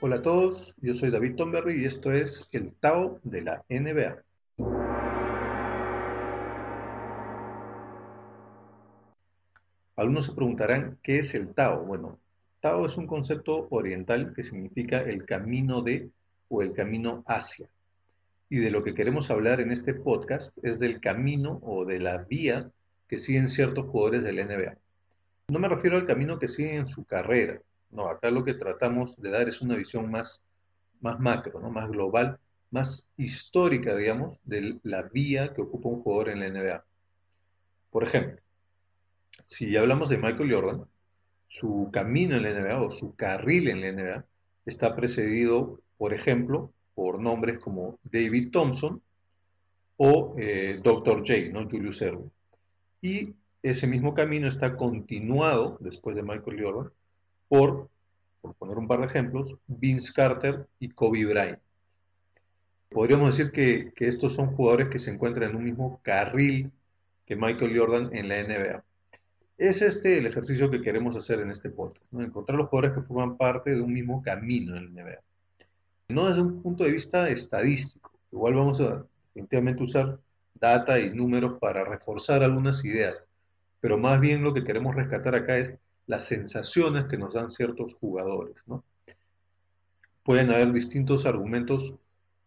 Hola a todos, yo soy David Tomberry y esto es el Tao de la NBA. Algunos se preguntarán, ¿qué es el Tao? Bueno, Tao es un concepto oriental que significa el camino de o el camino hacia. Y de lo que queremos hablar en este podcast es del camino o de la vía que siguen ciertos jugadores del NBA. No me refiero al camino que siguen en su carrera. No, acá lo que tratamos de dar es una visión más, más macro, ¿no? más global, más histórica, digamos, de la vía que ocupa un jugador en la NBA. Por ejemplo, si hablamos de Michael Jordan, su camino en la NBA o su carril en la NBA está precedido, por ejemplo, por nombres como David Thompson o eh, Dr. J, ¿no? Julius Erwin. Y ese mismo camino está continuado, después de Michael Jordan, por, por poner un par de ejemplos, Vince Carter y Kobe Bryant. Podríamos decir que, que estos son jugadores que se encuentran en un mismo carril que Michael Jordan en la NBA. Es este el ejercicio que queremos hacer en este podcast, ¿no? encontrar los jugadores que forman parte de un mismo camino en la NBA. No desde un punto de vista estadístico, igual vamos a definitivamente usar data y números para reforzar algunas ideas, pero más bien lo que queremos rescatar acá es las sensaciones que nos dan ciertos jugadores. ¿no? Pueden haber distintos argumentos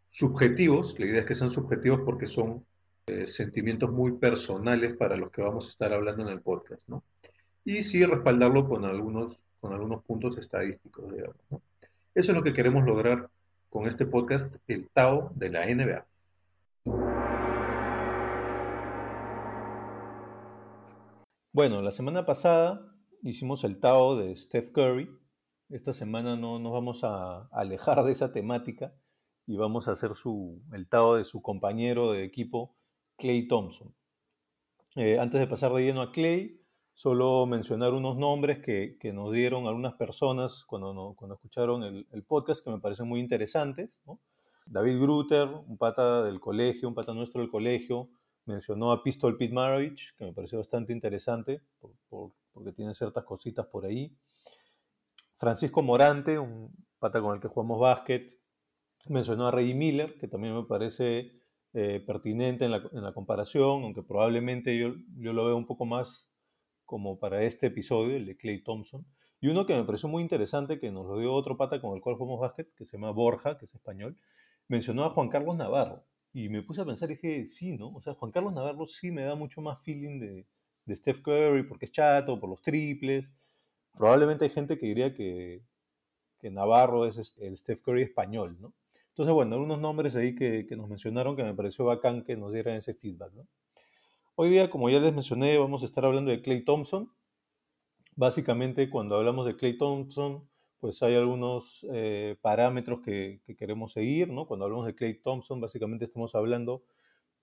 subjetivos, la idea es que sean subjetivos porque son eh, sentimientos muy personales para los que vamos a estar hablando en el podcast, ¿no? Y sí respaldarlo con algunos, con algunos puntos estadísticos, digamos. Eso es lo que queremos lograr con este podcast, el Tao de la NBA. Bueno, la semana pasada hicimos el Tao de Steph Curry. Esta semana no nos vamos a alejar de esa temática y vamos a hacer su, el Tao de su compañero de equipo, Clay Thompson. Eh, antes de pasar de lleno a Clay, solo mencionar unos nombres que, nos dieron algunas personas cuando, cuando escucharon el, podcast que me parecen muy interesantes. David Grutter, un pata del colegio, un pata nuestro del colegio, mencionó a Pistol Pete Maravich, que me pareció bastante interesante porque tiene ciertas cositas por ahí. Francisco Morante, un pata con el que jugamos básquet, mencionó a Reggie Miller, que también me parece eh, pertinente en la, comparación, aunque probablemente yo, yo lo veo un poco más como para este episodio, el de Clay Thompson. Y uno que me pareció muy interesante, que nos lo dio otro pata con el cual jugamos básquet, que se llama Borja, que es español, mencionó a Juan Carlos Navarro. Y me puse a pensar y dije, sí, ¿no? O sea, Juan Carlos Navarro sí me da mucho más feeling de, de Steph Curry porque es chato, por los triples. Probablemente hay gente que diría que, que Navarro es el Steph Curry español, ¿no? Entonces, bueno, algunos nombres ahí que, que, nos mencionaron que me pareció bacán que nos dieran ese feedback, ¿no? Hoy día, como ya les mencioné, vamos a estar hablando de Clay Thompson. Básicamente, cuando hablamos de Clay Thompson, pues hay algunos eh, parámetros que, queremos seguir, ¿no? Cuando hablamos de Clay Thompson, básicamente estamos hablando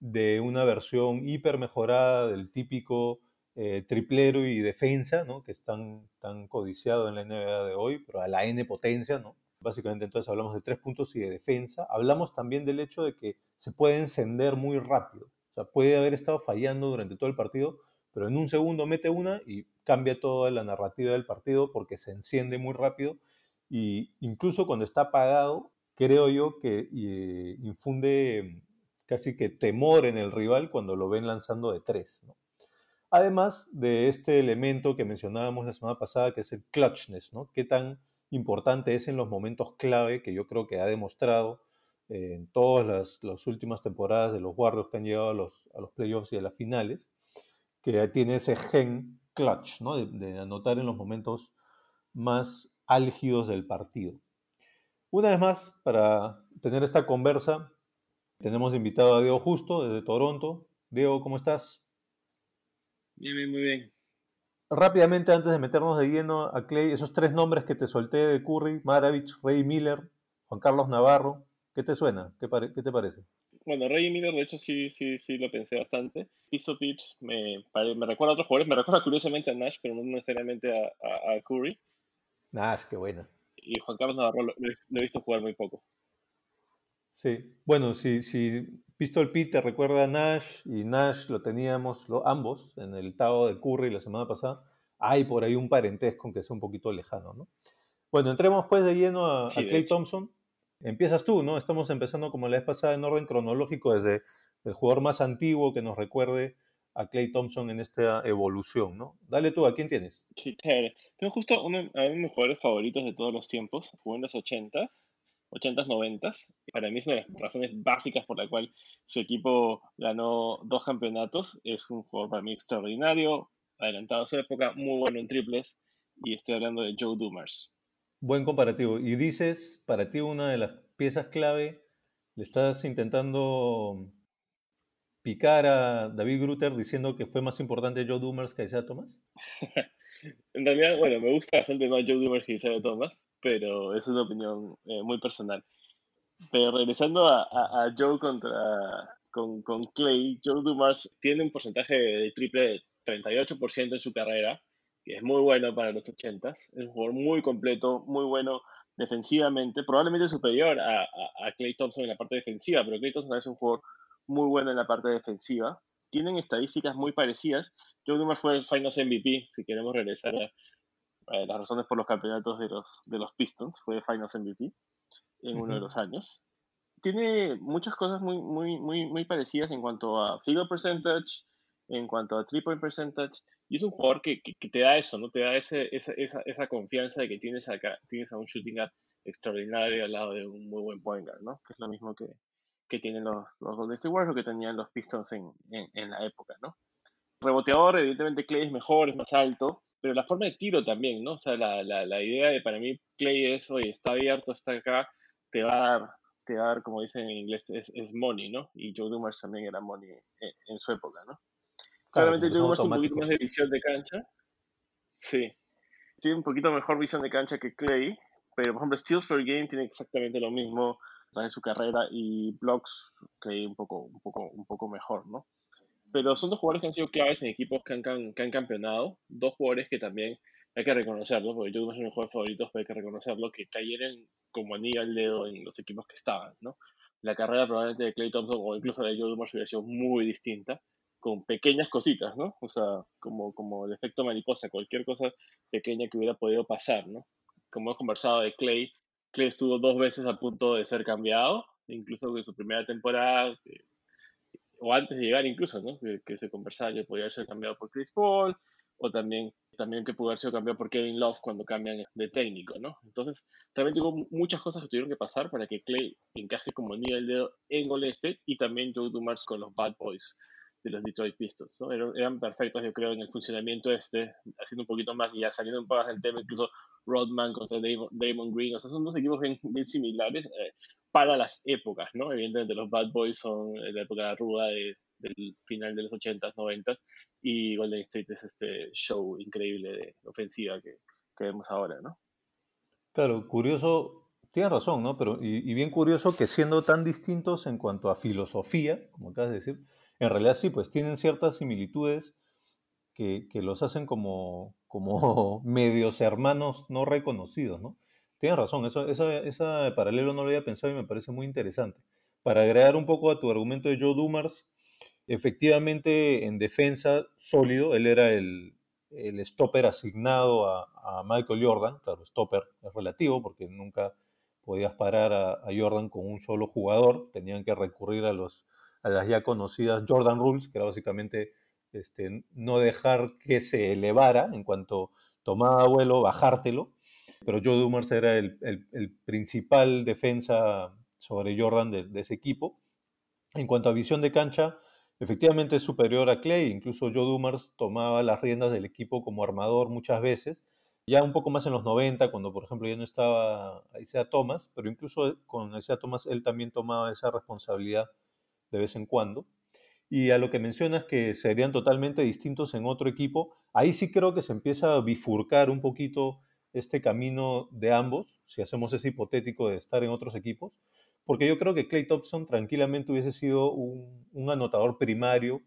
de una versión hiper mejorada del típico eh, triplero y defensa, ¿no? Que es tan, codiciado en la NBA de hoy, pero a la N potencia, ¿no? Básicamente entonces hablamos de tres puntos y de defensa. Hablamos también del hecho de que se puede encender muy rápido. O sea, puede haber estado fallando durante todo el partido, pero en un segundo mete una y cambia toda la narrativa del partido porque se enciende muy rápido y incluso cuando está apagado, creo yo que eh, infunde casi que temor en el rival cuando lo ven lanzando de tres. Además de este elemento que mencionábamos la semana pasada, que es el clutchness, ¿no? Qué tan importante es en los momentos clave que yo creo que ha demostrado eh, en todas las, últimas temporadas de los Warriors que han llegado a los, playoffs y a las finales, que tiene ese gen clutch, ¿no? de, anotar en los momentos más álgidos del partido. Una vez más, para tener esta conversa, tenemos invitado a Diego Justo desde Toronto. Diego, ¿cómo estás? Bien, bien, muy bien rápidamente, antes de meternos de lleno a Clay, esos tres nombres que te solté de Curry, Maravich, Ray Miller, Juan Carlos Navarro, ¿qué te suena? ¿Qué, qué te parece? Bueno, Ray Miller, de hecho, sí, sí, sí lo pensé bastante. Pistopich me, me recuerda a otros jugadores, me recuerda curiosamente a Nash, pero no necesariamente a, a, Curry. Nash, qué buena. Y Juan Carlos Navarro lo, he visto jugar muy poco. Sí, bueno, si, si Pistol Pete te recuerda a Nash y Nash lo teníamos lo, ambos en el Tao de Curry la semana pasada. Hay por ahí un parentesco que sea un poquito lejano, ¿no? Bueno, entremos pues de lleno a, Clay Thompson. Empiezas tú, ¿no? Estamos empezando como la vez pasada en orden cronológico desde el jugador más antiguo que nos recuerde a Clay Thompson en esta evolución, ¿no? Dale tú, ¿a quién tienes? Sí, chévere. Tengo justo uno, de mis jugadores favoritos de todos los tiempos. Jugó en los 80, 80s, 90s. Para mí es una de las razones básicas por la cual su equipo ganó dos campeonatos. Es un jugador para mí extraordinario, adelantado a su época, muy bueno en triples. Y estoy hablando de Joe Dumars. Buen comparativo. Y dices, para ti una de las piezas clave, le estás intentando picar a David Grutter diciendo que fue más importante Joe Dumers que Isaiah Thomas? en realidad, bueno, me gusta bastante más Joe Dumers que Isaiah Thomas, pero esa es una opinión eh, muy personal. Pero regresando a, Joe contra con, con, Clay, Joe Dumars tiene un porcentaje de triple de 38% en su carrera, que es muy bueno para los 80s. Es un jugador muy completo, muy bueno defensivamente, probablemente superior a, a, Clay Thompson en la parte defensiva, pero Clay Thompson es un jugador muy bueno en la parte defensiva. Tienen estadísticas muy parecidas. Joe Dumars fue el Finals MVP, si queremos regresar a, las razones por los campeonatos de los, de los Pistons, fue Finals MVP en uno de los años. Tiene muchas cosas muy, muy, muy, muy parecidas en cuanto a field percentage, en cuanto a three point percentage, y es un jugador que, que, te da eso, ¿no? Te da ese, esa, esa, esa, confianza de que tienes, acá, tienes a un shooting up extraordinario al lado de un muy buen point guard, ¿no? Que es lo mismo que, que tienen los, los Golden State Warriors o que tenían los Pistons en, en, la época, ¿no? Reboteador, evidentemente Clay es mejor, es más alto, pero la forma de tiro también, ¿no? O sea, la, la, la idea de para mí Clay es, oye, está abierto, está acá, te va a dar, te va a dar como dicen en inglés, es, es money, ¿no? Y Joe Dumars también era money en, su época, ¿no? Claramente Joe Dumars un poquito más de visión de cancha. Sí. Tiene un poquito mejor visión de cancha que Clay, pero por ejemplo Steals per Game tiene exactamente lo mismo de su carrera y blocks que un poco, un poco, un poco mejor, ¿no? Pero son dos jugadores que han sido claves en equipos que han, que campeonado, dos jugadores que también hay que reconocerlo, porque yo de mis jugadores favoritos, pero hay que reconocerlo, que cayeron como anillo al dedo en los equipos que estaban, ¿no? La carrera probablemente de Clay Thompson o incluso de Joe hubiera sido muy distinta, con pequeñas cositas, ¿no? O sea, como, como el efecto mariposa, cualquier cosa pequeña que hubiera podido pasar, ¿no? Como hemos conversado de Clay, Clay estuvo dos veces a punto de ser cambiado, incluso en su primera temporada, o antes de llegar incluso, ¿no? Que, se conversaba que podía ser cambiado por Chris Paul, o también, también que pudo haber sido cambiado por Kevin Love cuando cambian de técnico, ¿no? Entonces, realmente hubo muchas cosas que tuvieron que pasar para que Clay encaje como nivel de en Golden State y también Joe Dumars con los Bad Boys de los Detroit Pistons, ¿no? Eran, perfectos, yo creo, en el funcionamiento este, haciendo un poquito más y ya saliendo un poco del tema, incluso Rodman contra Damon, Green, o sea, son dos equipos bien, similares eh, para las épocas, ¿no? Evidentemente los Bad Boys son la época ruda de, del final de los 80s, 90s, y Golden State es este show increíble de ofensiva que, que vemos ahora, ¿no? Claro, curioso, tienes razón, ¿no? Pero, y, y, bien curioso que siendo tan distintos en cuanto a filosofía, como acabas de decir, en realidad sí, pues tienen ciertas similitudes que, los hacen como, como medios hermanos no reconocidos, ¿no? Tienes razón, eso, esa, paralelo no lo había pensado y me parece muy interesante. Para agregar un poco a tu argumento de Joe Dumars, efectivamente en defensa sólido, él era el, stopper asignado a, Michael Jordan, claro, stopper es relativo porque nunca podías parar a, Jordan con un solo jugador, tenían que recurrir a los las ya conocidas Jordan Rules, que era básicamente este, no dejar que se elevara en cuanto tomaba vuelo, bajártelo. Pero Joe Dumars era el, principal defensa sobre Jordan de, ese equipo. En cuanto a visión de cancha, efectivamente es superior a Clay. Incluso Joe Dumars tomaba las riendas del equipo como armador muchas veces. Ya un poco más en los 90, cuando por ejemplo ya no estaba Isaiah Thomas, pero incluso con Isaiah Thomas él también tomaba esa responsabilidad de vez en cuando. Y a lo que mencionas que serían totalmente distintos en otro equipo, ahí sí creo que se empieza a bifurcar un poquito este camino de ambos, si hacemos ese hipotético de estar en otros equipos, porque yo creo que Clay Thompson tranquilamente hubiese sido un, anotador primario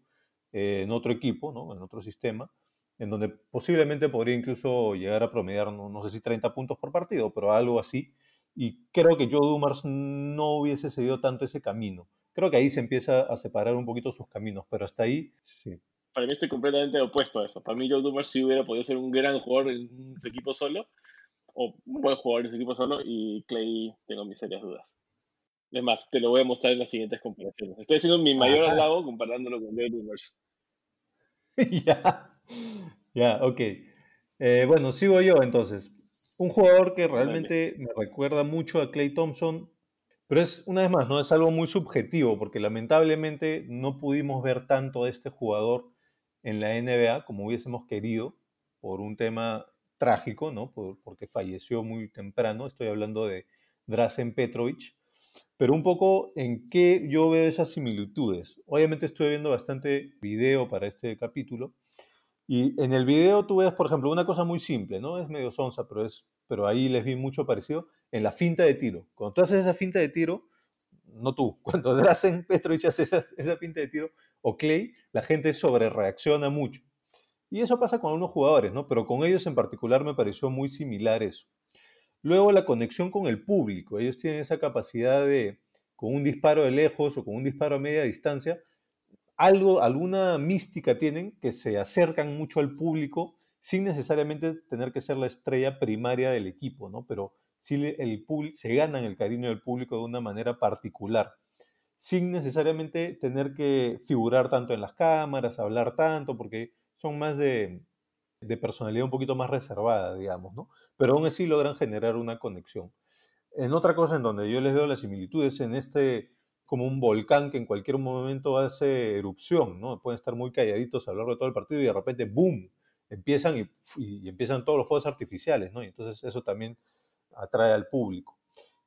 eh, en otro equipo, ¿no? en otro sistema, en donde posiblemente podría incluso llegar a promediar, no, no sé si 30 puntos por partido, pero algo así. Y creo que Joe Dumars no hubiese seguido tanto ese camino creo que ahí se empieza a separar un poquito sus caminos, pero hasta ahí sí. Para mí estoy completamente opuesto a eso. Para mí Joe Dumars sí hubiera podido ser un gran jugador en su equipo solo, o un buen jugador de ese equipo solo y Clay tengo mis serias dudas. Es más, te lo voy a mostrar en las siguientes comparaciones. Estoy haciendo mi mayor halago comparándolo con Joe Dumers. ya, ya, ok. Eh, bueno, sigo yo entonces. Un jugador que realmente me recuerda mucho a Clay Thompson, pero es, una vez más, no es algo muy subjetivo, porque lamentablemente no pudimos ver tanto de este jugador en la NBA como hubiésemos querido, por un tema trágico, ¿no? porque falleció muy temprano. Estoy hablando de Drazen Petrovic. Pero un poco en qué yo veo esas similitudes. Obviamente estoy viendo bastante video para este capítulo. Y en el video tú ves, por ejemplo, una cosa muy simple, ¿no? Es medio sonsa, pero, es, pero ahí les vi mucho parecido en la finta de tiro. Cuando tú haces esa finta de tiro, no tú, cuando Drazen Petrovic hace esa, esa finta de tiro, o Clay, la gente sobre reacciona mucho. Y eso pasa con algunos jugadores, ¿no? Pero con ellos en particular me pareció muy similar eso. Luego la conexión con el público. Ellos tienen esa capacidad de, con un disparo de lejos o con un disparo a media distancia, algo, alguna mística tienen que se acercan mucho al público sin necesariamente tener que ser la estrella primaria del equipo, ¿no? Pero sí el, se ganan el cariño del público de una manera particular, sin necesariamente tener que figurar tanto en las cámaras, hablar tanto, porque son más de, personalidad un poquito más reservada, digamos, ¿no? Pero aún así logran generar una conexión. En otra cosa en donde yo les veo las similitudes, en este como un volcán que en cualquier momento hace erupción, ¿no? Pueden estar muy calladitos a lo largo de todo el partido y de repente, ¡boom!, empiezan y, empiezan todos los fuegos artificiales, ¿no? Y entonces eso también atrae al público.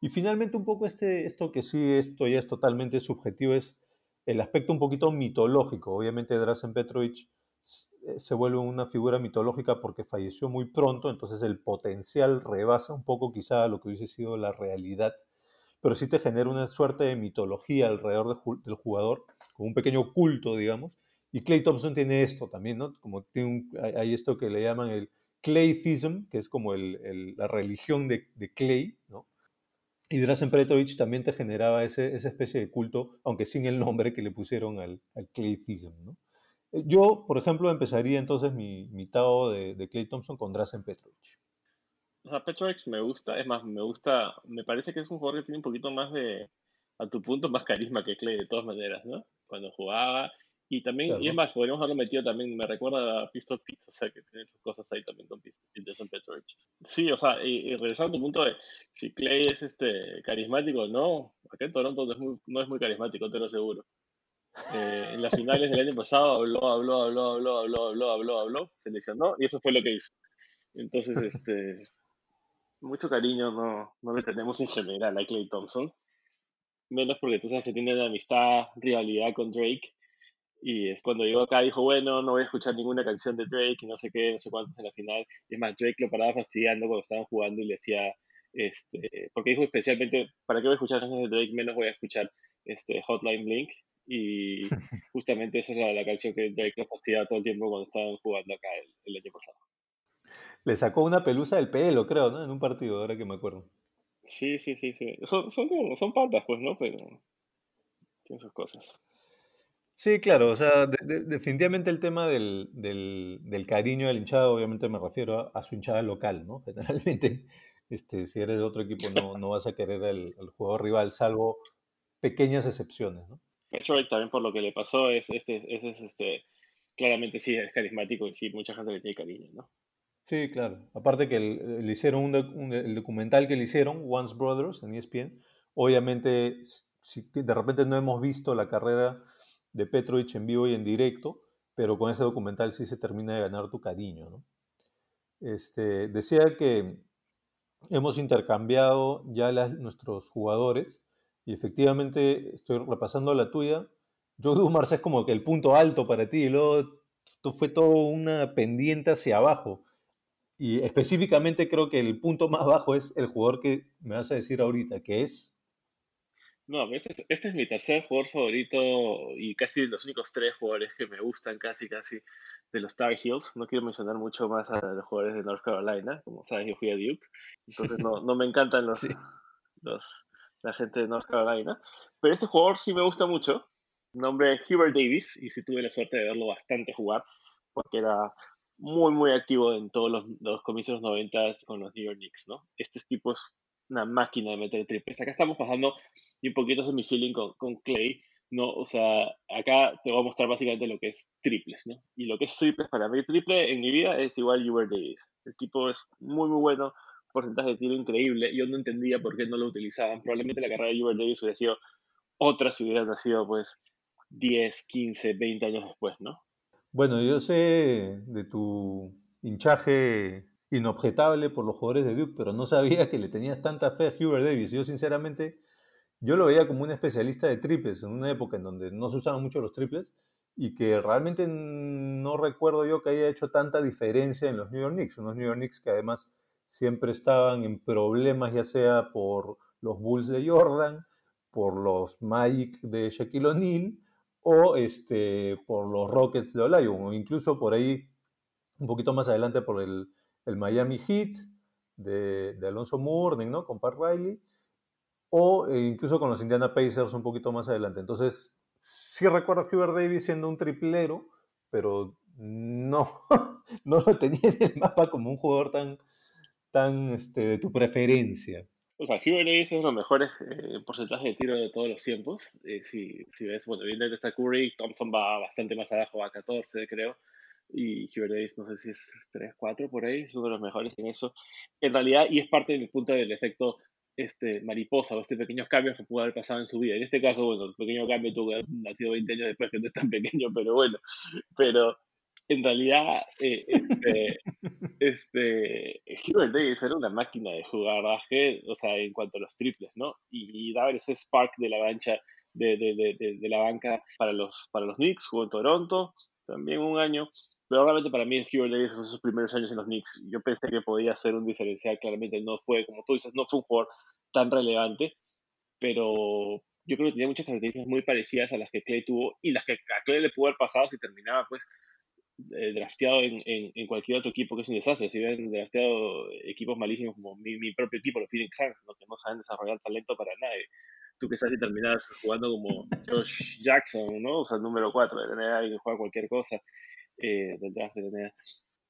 Y finalmente un poco este, esto que sí, esto ya es totalmente subjetivo, es el aspecto un poquito mitológico. Obviamente Drazen Petrovic eh, se vuelve una figura mitológica porque falleció muy pronto, entonces el potencial rebasa un poco quizá lo que hubiese sido la realidad, pero sí te genera una suerte de mitología alrededor del jugador, como un pequeño culto, digamos. Y Clay Thompson tiene esto también, ¿no? Como tiene hay esto que le llaman el Claythism, que es como la religión de, Clay, ¿no? Y Drazen Petrovic también te generaba esa especie de culto, aunque sin el nombre que le pusieron al, al Claythism, ¿no? Yo, por ejemplo, empezaría entonces mi, mi Tao de, de, Clay Thompson con Drazen Petrovic. O sea, Petrovic me gusta, es más, me gusta, me parece que es un jugador que tiene un poquito más de, a tu punto, más carisma que Clay, de todas maneras, ¿no? Cuando jugaba. Y también, y es más, podríamos haberlo metido también, me recuerda a Pistol Pete, o sea, que tiene sus cosas ahí también con Pistol Pete, Petrovic. Sí, o sea, y, regresando a tu punto de si Clay es este carismático, no, acá en Toronto no es muy, no es muy carismático, te lo aseguro. Eh, en las finales del año pasado habló, habló, habló, habló, habló, habló, habló, habló, se lesionó y eso fue lo que hizo. Entonces, este, mucho cariño no, no le tenemos en general a Clay Thompson, menos porque tú sabes que tiene una amistad, rivalidad con Drake. Y es cuando llegó acá dijo, bueno, no voy a escuchar ninguna canción de Drake y no sé qué, no sé cuántos en la final. Es más, Drake lo paraba fastidiando cuando estaban jugando y le decía, este, porque dijo especialmente, ¿para qué voy a escuchar canciones de Drake? Menos voy a escuchar este, Hotline Blink y justamente esa es la, canción que Drake nos fastidiaba todo el tiempo cuando estaban jugando acá el, año pasado. Le sacó una pelusa del pelo, creo, ¿no? En un partido, ahora que me acuerdo. Sí, sí, sí, sí. Son, son, son patas, pues, ¿no? Pero tienen sus cosas. Sí, claro, o sea, definitivamente el tema del, del, del, cariño al hinchado, obviamente me refiero a, su hinchada local, ¿no? Generalmente, este, si eres de otro equipo, no, no vas a querer al jugador rival, salvo pequeñas excepciones, ¿no? Detroit también por lo que le pasó es, este, es, este, claramente sí es carismático y sí, mucha gente le tiene cariño, ¿no? Sí, claro. Aparte que le hicieron un, el documental que le hicieron, Once Brothers, en ESPN, obviamente si de repente no hemos visto la carrera de Petrovich en vivo y en directo, pero con ese documental sí se termina de ganar tu cariño, ¿no? Este, decía que hemos intercambiado ya nuestros jugadores y efectivamente, estoy repasando la tuya. Joe Dumars es como que el punto alto para ti, y luego fue todo una pendiente hacia abajo. Y específicamente creo que el punto más bajo es el jugador que me vas a decir ahorita, que es... No, este es, este es mi tercer jugador favorito y casi los únicos tres jugadores que me gustan casi, casi de los Tar Heels. No quiero mencionar mucho más a los jugadores de North Carolina, como sabes, yo fui a Duke, entonces no, no me encantan los, los, la gente de North Carolina. Pero este jugador sí me gusta mucho. Nombre Hubert Davis, y sí tuve la suerte de verlo bastante jugar, porque era muy, muy activo en todos los, los comicios de los 90 con los New York Knicks, ¿no? Este tipo es una máquina de meter triples. Acá estamos pasando, y un poquito es mi feeling con, Clay, ¿no? O sea, acá te voy a mostrar básicamente lo que es triples, ¿no? Y lo que es triples para mí, triple en mi vida es igual Hubert Davis. El tipo es muy, muy bueno, porcentaje de tiro increíble. Yo no entendía por qué no lo utilizaban. Probablemente la carrera de Hubert Davis hubiera sido otra si hubiera nacido, pues, 10, 15, 20 años después, ¿no? Bueno, yo sé de tu hinchaje inobjetable por los jugadores de Duke, pero no sabía que le tenías tanta fe a Hubert Davis. Yo sinceramente, yo lo veía como un especialista de triples en una época en donde no se usaban mucho los triples y que realmente no recuerdo yo que haya hecho tanta diferencia en los New York Knicks, unos New York Knicks que además siempre estaban en problemas ya sea por los Bulls de Jordan, por los Magic de Shaquille O'Neal o este, por los Rockets de Olajuwon o incluso por ahí un poquito más adelante por el el Miami Heat de, Alonso Mourning, ¿no? Con Pat Riley, o eh, incluso con los Indiana Pacers un poquito más adelante. Entonces, sí recuerdo a Hubert Davis siendo un triplero, pero no, no lo tenía en el mapa como un jugador tan, tan este, de tu preferencia. O sea, Hubert Davis es los mejores eh, porcentajes de tiro de todos los tiempos. Eh, si, si, ves, bueno, evidentemente está Curry, Thompson va bastante más abajo, va a 14, creo y Hubert Davis, no sé si es 3, 4 por ahí, es uno de los mejores en eso. En realidad, y es parte del punto del efecto este, mariposa o este pequeños cambios que pudo haber pasado en su vida. En este caso, bueno, el pequeño cambio tuvo que haber nacido 20 años después, que no es tan pequeño, pero bueno. Pero en realidad, eh, este, este, Hubert Davis era una máquina de jugar o sea, en cuanto a los triples, ¿no? Y, daba ese spark de la bancha, de, de, de, de, la banca para los, para los Knicks, jugó en Toronto también un año, pero obviamente para mí Hubert Davis en sus primeros años en los Knicks, yo pensé que podía ser un diferencial, claramente no fue, como tú dices, no fue un jugador tan relevante, pero yo creo que tenía muchas características muy parecidas a las que Clay tuvo y las que a Clay le pudo haber pasado si terminaba pues eh, drafteado en, en, cualquier otro equipo que es un desastre. Si hubieran drafteado equipos malísimos como mi, mi propio equipo, los Phoenix Suns, que no saben desarrollar talento para nadie. Tú que sabes si terminas jugando como Josh Jackson, ¿no? O sea, el número 4 de la NBA que juega cualquier cosa eh, del draft de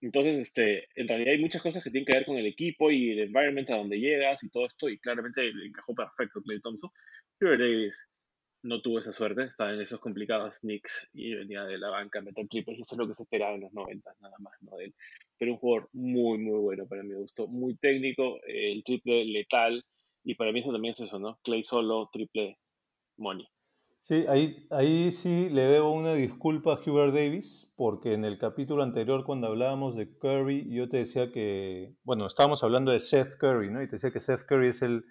Entonces, este, en realidad hay muchas cosas que tienen que ver con el equipo y el environment a donde llegas y todo esto, y claramente le encajó perfecto Clay Thompson. Pero Davis no tuvo esa suerte, estaba en esos complicados Knicks y venía de la banca a meter triples, y eso es lo que se esperaba en los 90, nada más, ¿no? Él. Pero un jugador muy, muy bueno para mi gusto, muy técnico, el triple letal, y para mí eso también es eso, ¿no? Clay solo, triple money. Sí, ahí, ahí sí le debo una disculpa a Hubert Davis, porque en el capítulo anterior cuando hablábamos de Curry, yo te decía que, bueno, estábamos hablando de Seth Curry, ¿no? Y te decía que Seth Curry es el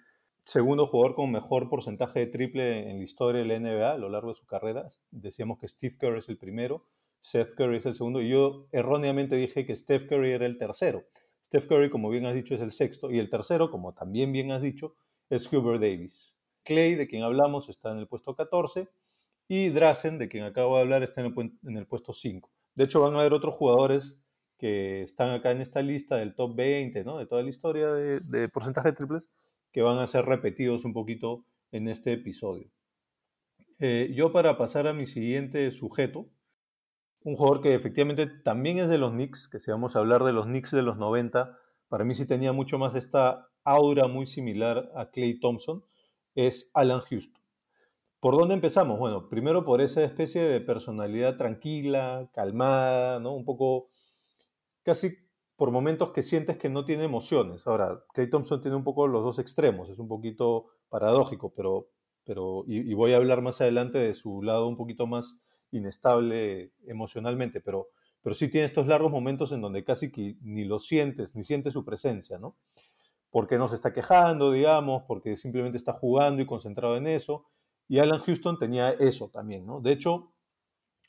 segundo jugador con mejor porcentaje de triple en la historia de la NBA a lo largo de su carrera. Decíamos que Steve Curry es el primero, Seth Curry es el segundo, y yo erróneamente dije que Steph Curry era el tercero. Steph Curry, como bien has dicho, es el sexto, y el tercero, como también bien has dicho, es Hubert Davis. Clay, de quien hablamos, está en el puesto 14 y Drazen, de quien acabo de hablar, está en el, puesto 5. De hecho, van a haber otros jugadores que están acá en esta lista del top 20, ¿no? de toda la historia de, porcentaje de triples, que van a ser repetidos un poquito en este episodio. Eh, yo para pasar a mi siguiente sujeto, un jugador que efectivamente también es de los Knicks, que si vamos a hablar de los Knicks de los 90, para mí sí tenía mucho más esta aura muy similar a Clay Thompson, es Alan Houston. ¿Por dónde empezamos? Bueno, primero por esa especie de personalidad tranquila, calmada, ¿no? Un poco casi por momentos que sientes que no tiene emociones. Ahora, Clay Thompson tiene un poco los dos extremos, es un poquito paradójico, pero, pero y, voy a hablar más adelante de su lado un poquito más inestable emocionalmente, pero, pero sí tiene estos largos momentos en donde casi ni lo sientes, ni sientes su presencia, ¿no? Porque no se está quejando, digamos, porque simplemente está jugando y concentrado en eso. Y Alan Houston tenía eso también, ¿no? De hecho,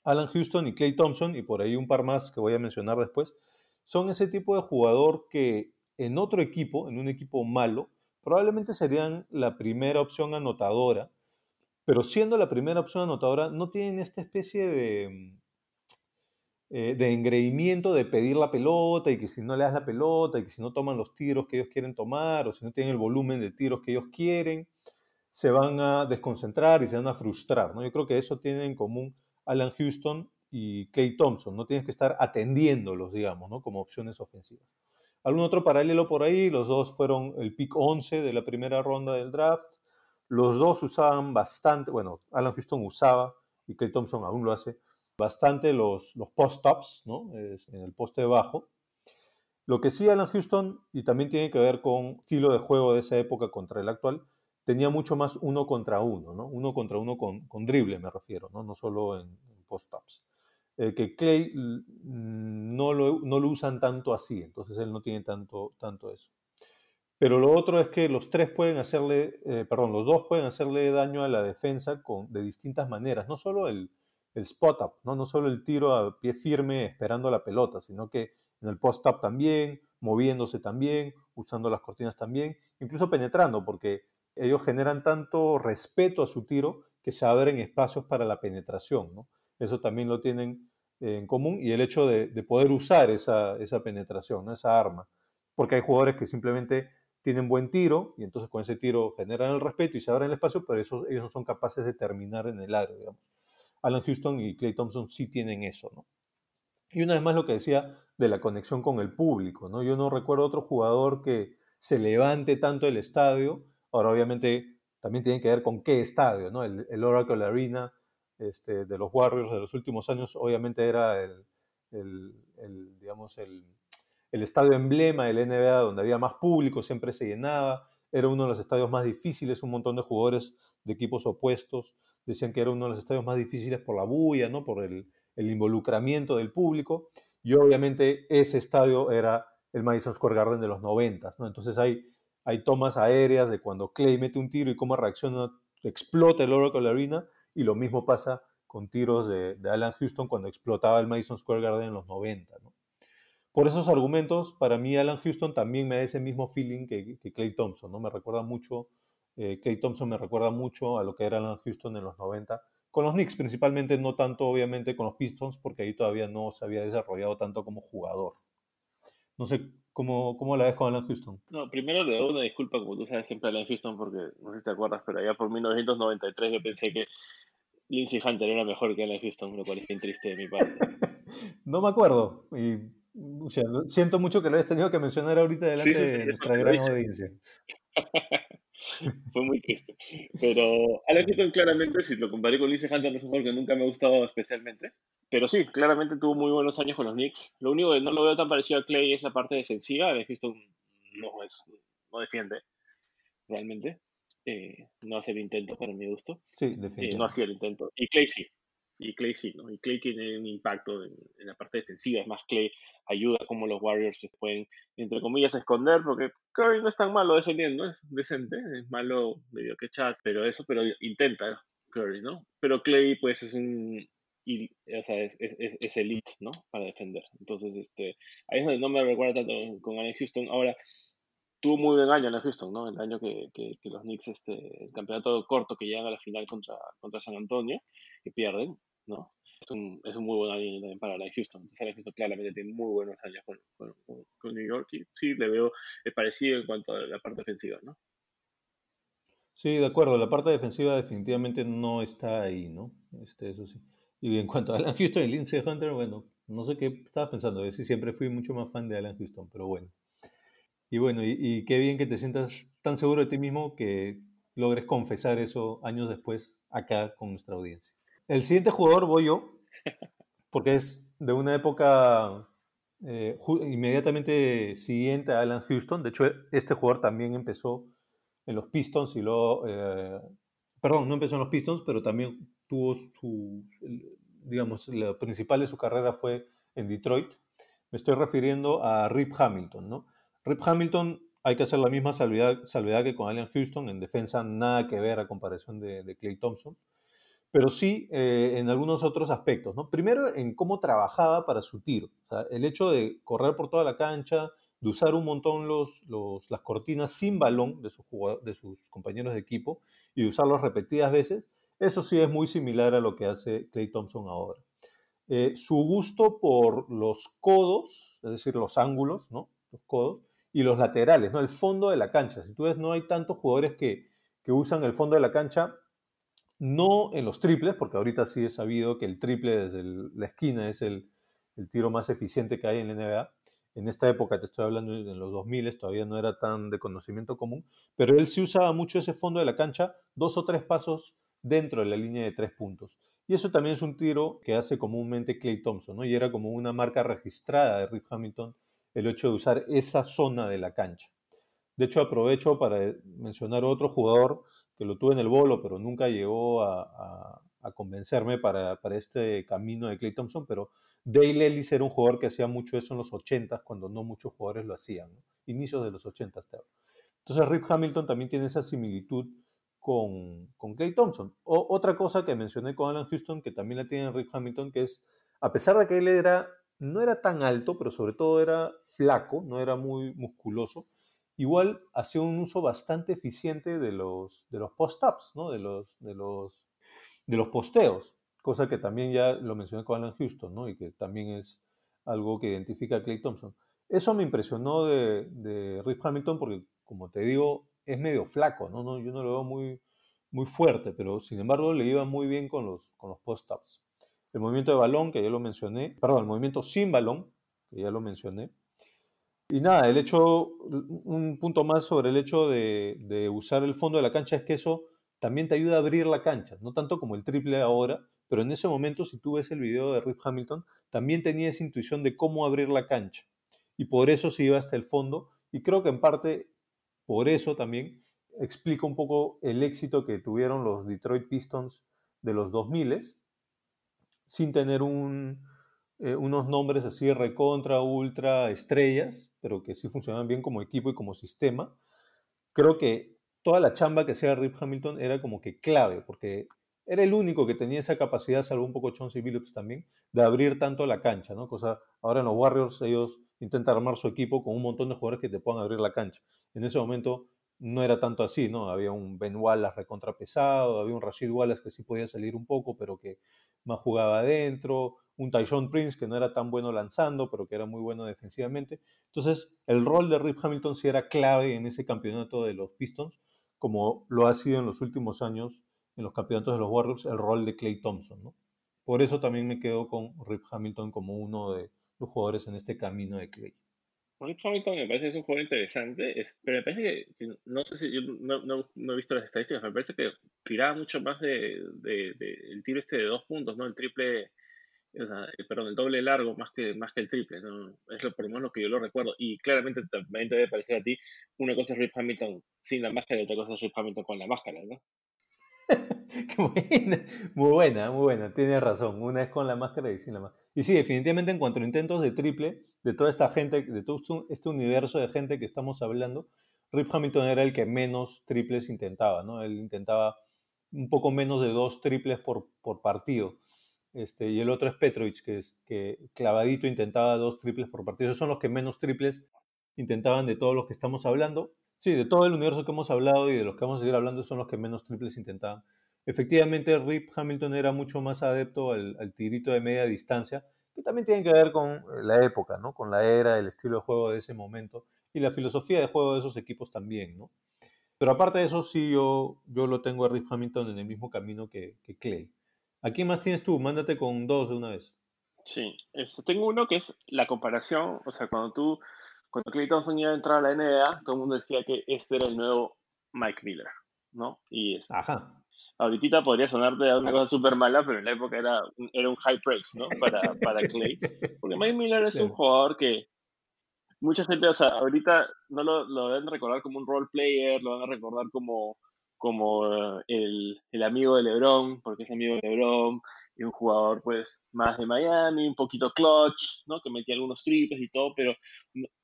Alan Houston y Clay Thompson, y por ahí un par más que voy a mencionar después, son ese tipo de jugador que en otro equipo, en un equipo malo, probablemente serían la primera opción anotadora, pero siendo la primera opción anotadora, no tienen esta especie de, eh, de engreimiento de pedir la pelota y que si no le das la pelota y que si no toman los tiros que ellos quieren tomar o si no tienen el volumen de tiros que ellos quieren, se van a desconcentrar y se van a frustrar. ¿no? Yo creo que eso tiene en común Alan Houston y Clay Thompson, no tienes que estar atendiéndolos, digamos, ¿no? como opciones ofensivas. Algún otro paralelo por ahí, los dos fueron el pick 11 de la primera ronda del draft, los dos usaban bastante, bueno, Alan Houston usaba, y Clay Thompson aún lo hace, bastante los, los post-ups, ¿no? en el poste bajo. Lo que sí Alan Houston, y también tiene que ver con estilo de juego de esa época contra el actual, tenía mucho más uno contra uno, ¿no? Uno contra uno con, con drible, me refiero, ¿no? No solo en, post-ups. Eh, que Clay mm, no lo, no lo, usan tanto así, entonces él no tiene tanto, tanto eso. Pero lo otro es que los tres pueden hacerle, eh, perdón, los dos pueden hacerle daño a la defensa con, de distintas maneras, no solo el, el spot-up, ¿no? no solo el tiro a pie firme esperando la pelota, sino que en el post-up también, moviéndose también, usando las cortinas también, incluso penetrando, porque ellos generan tanto respeto a su tiro que se abren espacios para la penetración. ¿no? Eso también lo tienen en común y el hecho de, poder usar esa, esa penetración, esa arma, porque hay jugadores que simplemente tienen buen tiro y entonces con ese tiro generan el respeto y se abren el espacio, pero eso, ellos no son capaces de terminar en el área, digamos. Alan Houston y Clay Thompson sí tienen eso, ¿no? Y una vez más lo que decía de la conexión con el público, ¿no? Yo no recuerdo otro jugador que se levante tanto el estadio. Ahora, obviamente, también tiene que ver con qué estadio, ¿no? El, el Oracle Arena este, de los Warriors de los últimos años, obviamente era el, el digamos, el, el estadio emblema del NBA donde había más público, siempre se llenaba, era uno de los estadios más difíciles, un montón de jugadores de equipos opuestos decían que era uno de los estadios más difíciles por la bulla, ¿no? por el, involucramiento del público, y obviamente ese estadio era el Madison Square Garden de los 90, ¿no? entonces hay, tomas aéreas de cuando Clay mete un tiro y cómo reacciona, explota el Oracle Arena, y lo mismo pasa con tiros de, Alan Houston cuando explotaba el Madison Square Garden en los 90. ¿no? por esos argumentos, para mí Alan Houston también me da ese mismo feeling que, Clay Thompson, ¿no? Me recuerda mucho, eh, Clay Thompson me recuerda mucho a lo que era Alan Houston en los 90, con los Knicks principalmente, no tanto obviamente con los Pistons, porque ahí todavía no se había desarrollado tanto como jugador. No sé cómo, cómo la ves con Alan Houston. No, primero le doy una disculpa, como tú sabes siempre Alan Houston, porque no sé si te acuerdas, pero allá por 1993 yo pensé que Lindsey Hunter era mejor que Alan Houston, lo cual es bien triste de mi parte. no me acuerdo, y siento mucho que lo hayas tenido que mencionar ahorita delante de nuestra gran audiencia. Fue muy triste. Pero Alan Houston claramente, si lo comparé con Lindsey Hunter, es un jugador que nunca me ha gustado especialmente. Pero sí, claramente tuvo muy buenos años con los Knicks. Lo único que no lo veo tan parecido a Clay es la parte defensiva. Alan Houston no, es, no defiende realmente. Eh, no hace el intento para mi gusto. Sí, definitivamente. Eh, no hacía el intento. Y Clay sí. Y Clay sí, ¿no? Y Clay tiene un impacto en, la parte defensiva. Es más, Clay ayuda como los Warriors se pueden, entre comillas, esconder, porque Curry no es tan malo defendiendo, es decente, es malo medio que chat, pero eso, pero intenta Curry, ¿no? Pero Clay, pues, es un, y, o sea, es, es, es, elite, ¿no? Para defender. Entonces, este, ahí es donde no me recuerda tanto con Allen Houston. Ahora, tuvo muy buen año en Houston, ¿no? El año que, los Knicks, este, el campeonato corto que llegan a la final contra, contra San Antonio, que pierden, ¿no? Es un, es un muy buen año también para la Houston. Entonces, la Houston claramente tiene muy buenos años con, con, New York y sí, le veo parecido en cuanto a la parte defensiva, ¿no? Sí, de acuerdo. La parte defensiva definitivamente no está ahí, ¿no? Este, eso sí. Y en cuanto a Alan Houston y Lindsey Hunter, bueno, no sé qué estabas pensando. Yo sí siempre fui mucho más fan de Alan Houston, pero bueno. Y bueno, y, qué bien que te sientas tan seguro de ti mismo que logres confesar eso años después acá con nuestra audiencia. El siguiente jugador voy yo, porque es de una época eh, inmediatamente siguiente a Alan Houston. De hecho, este jugador también empezó en los Pistons y luego, eh, perdón, no empezó en los Pistons, pero también tuvo su, digamos, lo principal de su carrera fue en Detroit. Me estoy refiriendo a Rip Hamilton, ¿no? Rip Hamilton, hay que hacer la misma salvedad, que con Allen Houston, en defensa nada que ver a comparación de, Clay Thompson, pero sí eh, en algunos otros aspectos. Primero, en cómo trabajaba para su tiro. el hecho de correr por toda la cancha, de usar un montón los, las cortinas sin balón de sus, compañeros de equipo y usarlos repetidas veces, eso sí es muy similar a lo que hace Clay Thompson ahora. Eh, su gusto por los codos, es decir, los ángulos, ¿no? los codos, y los laterales, ¿no? El fondo de la cancha. Si tú ves, no hay tantos jugadores que, usan el fondo de la cancha no en los triples, porque ahorita sí he sabido que el triple desde la esquina es el, el, tiro más eficiente que hay en la NBA. En esta época, te estoy hablando en los 2000, todavía no era tan de conocimiento común, pero él sí usaba mucho ese fondo de la cancha, dos o tres pasos dentro de la línea de tres puntos. Y eso también es un tiro que hace comúnmente Clay Thompson, ¿no? Y era como una marca registrada de Rip Hamilton el hecho de usar esa zona de la cancha. De hecho, aprovecho para mencionar otro jugador que lo tuve en el bolo, pero nunca llegó a, convencerme para, este camino de Clay Thompson, pero Dale Ellis era un jugador que hacía mucho eso en los 80 cuando no muchos jugadores lo hacían, inicios de los 80 Entonces Rip Hamilton también tiene esa similitud con, con Clay Thompson. O, otra cosa que mencioné con Alan Houston, que también la tiene Rick Hamilton, que es, a pesar de que él era, no era tan alto, pero sobre todo era flaco, no era muy musculoso, igual hacía un uso bastante eficiente de los, de los post-ups, ¿no? de, los, de, los, de los posteos, cosa que también ya lo mencioné con Alan Houston, ¿no? y que también es algo que identifica a Clay Thompson. Eso me impresionó de, de Rick Hamilton porque, como te digo, es medio flaco, ¿no? no yo no lo veo muy, muy fuerte, pero sin embargo le iba muy bien con los, con los post-ups. El movimiento de balón, que ya lo mencioné, perdón, el movimiento sin balón, que ya lo mencioné. Y nada, el hecho, un punto más sobre el hecho de, usar el fondo de la cancha es que eso también te ayuda a abrir la cancha, no tanto como el triple ahora, pero en ese momento, si tú ves el video de Rip Hamilton, también tenía esa intuición de cómo abrir la cancha. Y por eso se iba hasta el fondo. Y creo que en parte por eso también explica un poco el éxito que tuvieron los Detroit Pistons de los 2000 sin tener eh, unos nombres así recontra, ultra estrellas, pero que sí funcionaban bien como equipo y como sistema. Creo que toda la chamba que hacía Rip Hamilton era como que clave, porque era el único que tenía esa capacidad, salvo un poco Chauncey Billups también, de abrir tanto la cancha, ¿no? Cosa, ahora en los Warriors ellos intentan armar su equipo con un montón de jugadores que te puedan abrir la cancha. En ese momento no era tanto así, ¿no? Había un Ben Wallace recontrapesado, había un Rashid Wallace que sí podía salir un poco, pero que más jugaba adentro, un Tyson Prince que no era tan bueno lanzando, pero que era muy bueno defensivamente. Entonces, el rol de Rip Hamilton sí era clave en ese campeonato de los Pistons, como lo ha sido en los últimos años en los campeonatos de los Warriors el rol de Clay Thompson. ¿no? Por eso también me quedo con Rip Hamilton como uno de los jugadores en este camino de Clay. Rip Hamilton me parece que es un jugador interesante, pero me parece que, no sé si yo no, no, he visto las estadísticas, me parece que tiraba mucho más de, de, el tiro este de dos puntos, ¿no? El triple, o sea, perdón, el doble largo más que, más que el triple, ¿no? Es lo, por lo menos lo que yo lo recuerdo. Y claramente también te debe parecer a ti, una cosa es Rip Hamilton sin la máscara y otra cosa es Rip Hamilton con la máscara, ¿no? Muy buena, muy buena, tienes razón. Una es con la máscara y sin la máscara. Y sí, definitivamente en cuanto a intentos de triple, de toda esta gente, de todo este universo de gente que estamos hablando, Rip Hamilton era el que menos triples intentaba, ¿no? Él intentaba un poco menos de dos triples por, partido. Este, y el otro es Petrovic, que, es, que clavadito intentaba dos triples por partido. Esos son los que menos triples intentaban de todos los que estamos hablando. Sí, de todo el universo que hemos hablado y de los que vamos a seguir hablando son los que menos triples intentaban. Efectivamente, Rip Hamilton era mucho más adepto al, tirito de media distancia, que también tiene que ver con la época, ¿no? Con la era, el estilo de juego de ese momento y la filosofía de juego de esos equipos también, ¿no? Pero aparte de eso, sí, yo, yo lo tengo a Rip Hamilton en el mismo camino que, que Clay. ¿A quién más tienes tú? Mándate con dos de una vez. Sí, este, tengo uno que es la comparación, o sea, cuando tú cuando Clay Thompson iba a entrar a la NBA, todo el mundo decía que este era el nuevo Mike Miller, ¿no? Y este, Ajá. Ahorita podría sonar de una cosa súper mala, pero en la época era, era un high praise, ¿no? Para, para Clay. Porque Mike Miller es un jugador que mucha gente, o sea, ahorita no lo, lo deben recordar como un role player, lo van a recordar como, como eh, el, el amigo de LeBron, porque es amigo de LeBron, y un jugador pues más de Miami, un poquito clutch, ¿no? Que metía algunos triples y todo, pero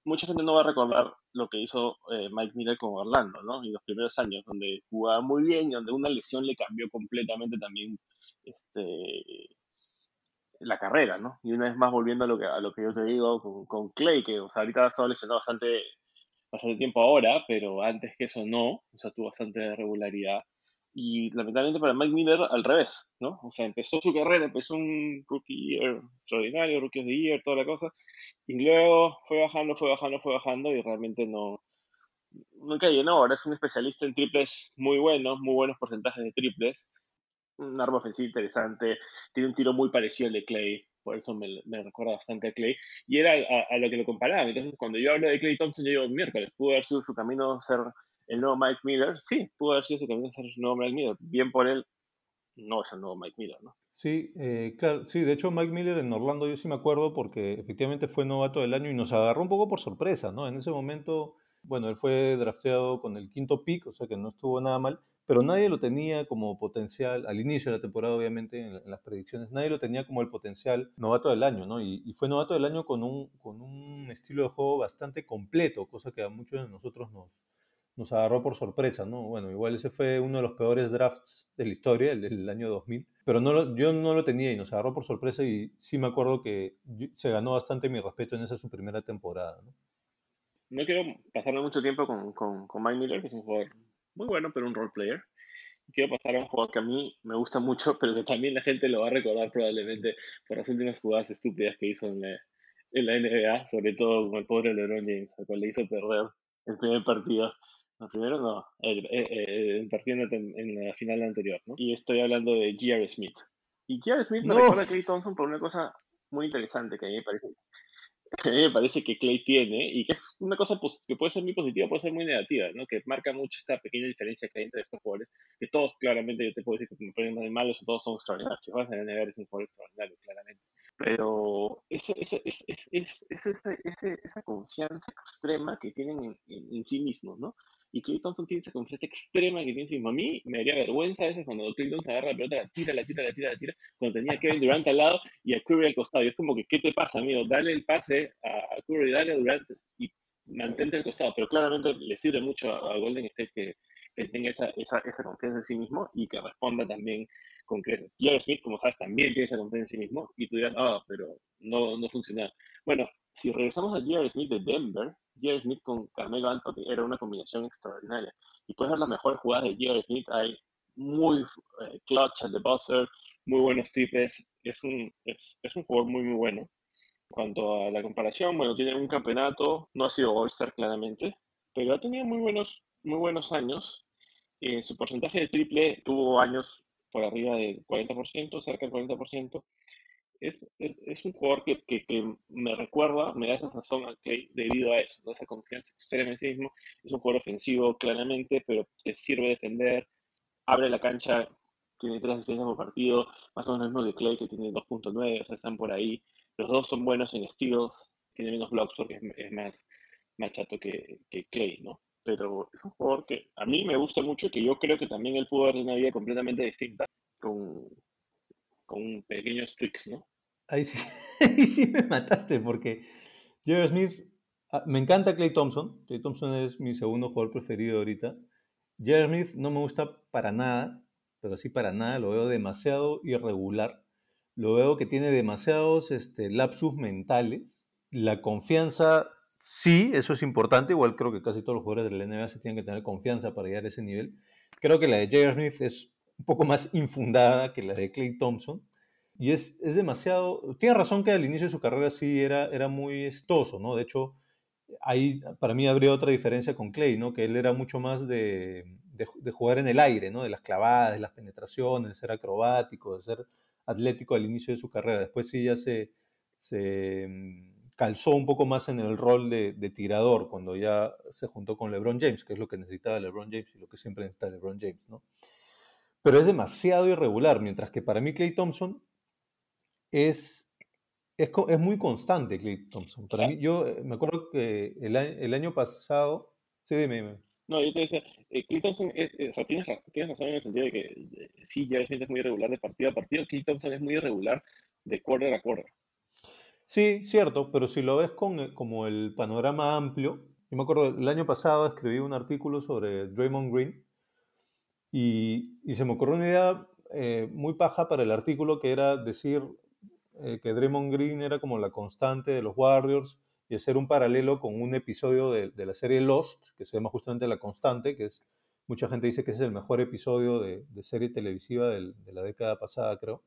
mucha gente no va a recordar lo que hizo eh, Mike Miller con Orlando, ¿no? Y los primeros años, donde jugaba muy bien y donde una lesión le cambió completamente también este, la carrera, ¿no? Y una vez más volviendo a lo que, a lo que yo te digo con, con Clay, que o sea, ahorita ha estado lesionado bastante, bastante tiempo ahora, pero antes que eso no, o sea, tuvo bastante regularidad. Y lamentablemente para Mike Miller al revés, ¿no? O sea, empezó su carrera, empezó un rookie year extraordinario, rookie of the year, toda la cosa, y luego fue bajando, fue bajando, fue bajando y realmente no, nunca llenó. Ahora es un especialista en triples muy buenos, muy buenos porcentajes de triples, un arma ofensiva interesante, tiene un tiro muy parecido al de Clay, por eso me, recuerda bastante a Clay, y era a, lo que lo comparaba. Entonces, cuando yo hablo de Clay Thompson, yo digo, miércoles, pudo haber sido su camino ser el nuevo Mike Miller. Sí, pudo haber sido camino ser el nuevo Mike Miller. Bien por él, no es el nuevo Mike Miller, ¿no? Sí, eh, claro, sí, de hecho Mike Miller en Orlando yo sí me acuerdo porque efectivamente fue novato del año y nos agarró un poco por sorpresa, ¿no? En ese momento, bueno, él fue drafteado con el quinto pick, o sea que no estuvo nada mal, pero nadie lo tenía como potencial, al inicio de la temporada obviamente, en, las predicciones, nadie lo tenía como el potencial novato del año, ¿no? Y, y, fue novato del año con un, con un estilo de juego bastante completo, cosa que a muchos de nosotros nos, nos agarró por sorpresa, ¿no? Bueno, igual ese fue uno de los peores drafts de la historia, el del año 2000, pero no yo no lo tenía y nos agarró por sorpresa y sí me acuerdo que se ganó bastante mi respeto en esa su primera temporada, ¿no? No quiero pasarme mucho tiempo con, con, con Mike Miller, que es un jugador muy bueno, pero un role player. Quiero pasar a un jugador que a mí me gusta mucho, pero que también la gente lo va a recordar probablemente por las últimas jugadas estúpidas que hizo en la, en la NBA, sobre todo con el pobre LeBron James, al cual le hizo perder el primer partido no, primero no, el, el, partido en la final anterior, ¿no? Y estoy hablando de J.R. Smith. Y J.R. Smith me recuerda a Clay Thompson por una cosa muy interesante que a mí me parece que a mí me parece que Clay tiene y que es una cosa que puede ser muy positiva, puede ser muy negativa, ¿no? Que marca mucho esta pequeña diferencia que hay entre estos jugadores, que todos claramente yo te puedo decir que me ponen de malos todos son extraordinarios. Si vas a negar es un jugador extraordinario, claramente. Pero ese, ese, es, esa confianza extrema que tienen en, en sí mismos, ¿no? Y Clay Thompson tiene esa confianza extrema que tiene encima. A mí me daría vergüenza a veces cuando Clay Thompson agarra la pelota, la tira, la tira, la tira, la tira, cuando tenía a Kevin Durant al lado y a Curry al costado. Y es como que, ¿qué te pasa, amigo? Dale el pase a Curry, dale a Durant y mantente al costado. Pero claramente le sirve mucho a, Golden State que, que tenga esa, esa, esa, confianza en sí mismo y que responda también con creces. J.R. Smith, como sabes, también tiene esa confianza en sí mismo y tú dirás, ah, pero no, no funciona. Bueno, si regresamos a J.R. Smith de Denver, J.R. Smith con Carmelo Anthony era una combinación extraordinaria. Y puedes ver las mejores jugadas de J.R. Smith. Hay muy eh, clutch at the buzzer, muy buenos tipes. Es un, es, es un jugador muy, muy bueno. Cuanto a la comparación, bueno, tiene un campeonato, no ha sido All-Star claramente, pero ha tenido muy buenos, muy buenos años. Eh, su porcentaje de triple tuvo años por arriba del 40%, cerca del 40% es, es, es, un jugador que, que, que, me recuerda, me da esa sazón a Clay debido a eso, esa confianza extrema en sí mismo. Es un jugador ofensivo, claramente, pero que sirve defender, abre la cancha, tiene tres asistencias por partido, más o menos mismo de Clay, que tiene 2.9, o sea, están por ahí. Los dos son buenos en steals, tiene menos blocks porque es, más, más chato que, que Clay, ¿no? Pero es un jugador que a mí me gusta mucho que yo creo que también él pudo haber una vida completamente distinta con, con pequeños tweaks, ¿no? ahí sí, ahí sí me mataste porque Jerry Smith, ah, me encanta Clay Thompson, Clay Thompson es mi segundo jugador preferido ahorita. Jerry Smith no me gusta para nada, pero sí para nada, lo veo demasiado irregular. Lo veo que tiene demasiados este, lapsus mentales. La confianza, sí, eso es importante. Igual creo que casi todos los jugadores de la NBA se tienen que tener confianza para llegar a ese nivel. Creo que la de Jerry Smith es un poco más infundada que la de Clay Thompson. Y es, es, demasiado. Tiene razón que al inicio de su carrera sí era, era muy estoso, ¿no? De hecho, ahí para mí habría otra diferencia con Clay, ¿no? Que él era mucho más de, de, jugar en el aire, ¿no? De las clavadas, de las penetraciones, de ser acrobático, de ser atlético al inicio de su carrera. Después sí ya se, se mm, calzó un poco más en el rol de, de, tirador cuando ya se juntó con LeBron James, que es lo que necesitaba LeBron James y lo que siempre necesita LeBron James, ¿no? Pero es demasiado irregular, mientras que para mí Clay Thompson es, es, es muy constante Clay Thompson. Para mí, yo eh, me acuerdo que el, el año pasado, sí, dime, dime. No, yo te decía, eh, Clay Thompson, es, o sea, tienes, tienes, razón en el sentido de que eh, sí, Smith es muy irregular de partido a partido, Clay Thompson es muy irregular de quarter a quarter. Sí, cierto, pero si lo ves con como el panorama amplio, yo me acuerdo, el año pasado escribí un artículo sobre Draymond Green y, y se me ocurrió una idea eh, muy paja para el artículo que era decir, eh, que Draymond Green era como la constante de los Warriors y hacer un paralelo con un episodio de, la serie Lost, que se llama justamente La Constante, que es, mucha gente dice que es el mejor episodio de, serie televisiva de la década pasada, creo.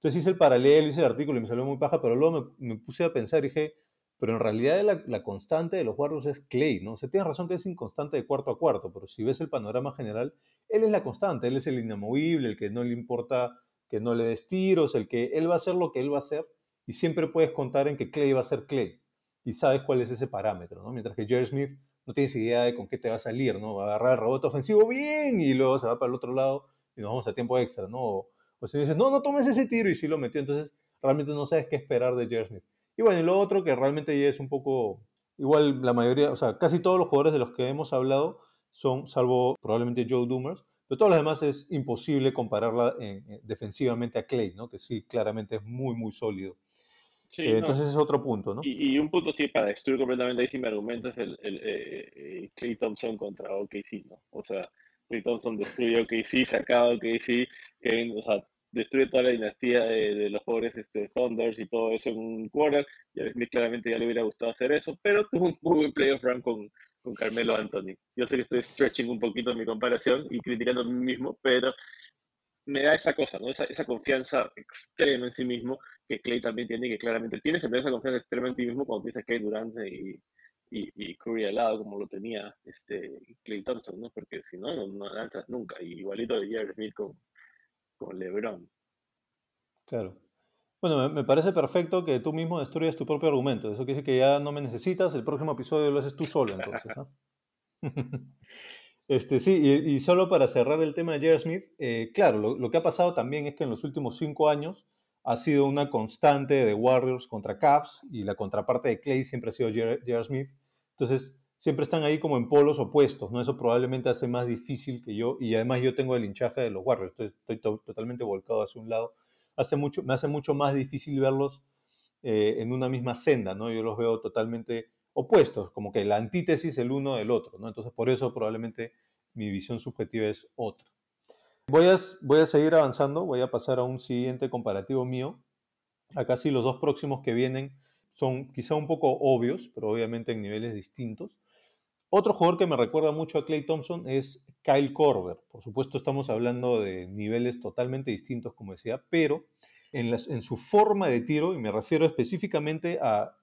Entonces hice el paralelo, hice el artículo y me salió muy paja, pero luego me, puse a pensar y dije, pero en realidad la, constante de los Warriors es Clay, ¿no? O sea, tienes razón que es inconstante de cuarto a cuarto, pero si ves el panorama general, él es la constante, él es el inamovible, el que no le importa que no le des tiros, el que él va a hacer lo que él va a hacer y siempre puedes contar en que Clay va a ser Clay y sabes cuál es ese parámetro, ¿no? Mientras que Jerry Smith no tienes idea de con qué te va a salir, ¿no? Va a agarrar el rebote ofensivo bien y luego se va para el otro lado y nos vamos a tiempo extra, ¿no? Si dices, no, no tomes ese tiro y si lo metió, entonces realmente no sabes qué esperar de Jerry Smith. Y bueno, y lo otro que realmente ya es un poco, igual la mayoría, o sea, casi todos los jugadores de los que hemos hablado son, salvo probablemente Joe Doomers, pero todos los demás es imposible compararla defensivamente a Clay, ¿no? Que sí, claramente es muy, muy sólido. Eh, entonces es otro punto, ¿no? Y, un punto sí, para destruir completamente ahí si me argumento es el, el eh, Clay Thompson contra OKC, ¿no? O sea, Clay Thompson destruye OKC, sacaba OKC, que, o sea, destruye toda la dinastía de, los pobres este, Thunders y todo eso en un quarter. Y a mí claramente ya le hubiera gustado hacer eso, pero tuvo un muy buen playoff run con, con Carmelo Anthony. Yo sé que estoy stretching un poquito mi comparación y criticando a mí mismo, pero me da esa cosa, ¿no? Esa, esa, confianza extrema en sí mismo que Clay también tiene que claramente tienes que tener esa confianza extrema en ti mismo cuando tienes a Clay Durant y, y, y, Curry al lado como lo tenía este Clay Thompson, ¿no? Porque si no, no, lanzas nunca. Y igualito de Jerry Smith con, con LeBron. Claro. Bueno, me parece perfecto que tú mismo destruyas tu propio argumento. Eso quiere decir que ya no me necesitas, el próximo episodio lo haces tú solo, entonces. ¿no? este, sí, y, solo para cerrar el tema de J.R. Smith, eh, claro, lo, que ha pasado también es que en los últimos cinco años ha sido una constante de Warriors contra Cavs y la contraparte de Clay siempre ha sido J.R. Smith. Entonces, siempre están ahí como en polos opuestos, ¿no? Eso probablemente hace más difícil que yo, y además yo tengo el hinchaje de los Warriors, estoy, totalmente volcado hacia un lado, hace mucho, me hace mucho más difícil verlos eh, en una misma senda, ¿no? Yo los veo totalmente opuestos, como que la antítesis el uno del otro, ¿no? Entonces por eso probablemente mi visión subjetiva es otra. Voy a, voy a seguir avanzando, voy a pasar a un siguiente comparativo mío. Acá sí los dos próximos que vienen son quizá un poco obvios, pero obviamente en niveles distintos. Otro jugador que me recuerda mucho a Clay Thompson es Kyle Korver. Por supuesto, estamos hablando de niveles totalmente distintos, como decía, pero en, su forma de tiro, y me refiero específicamente a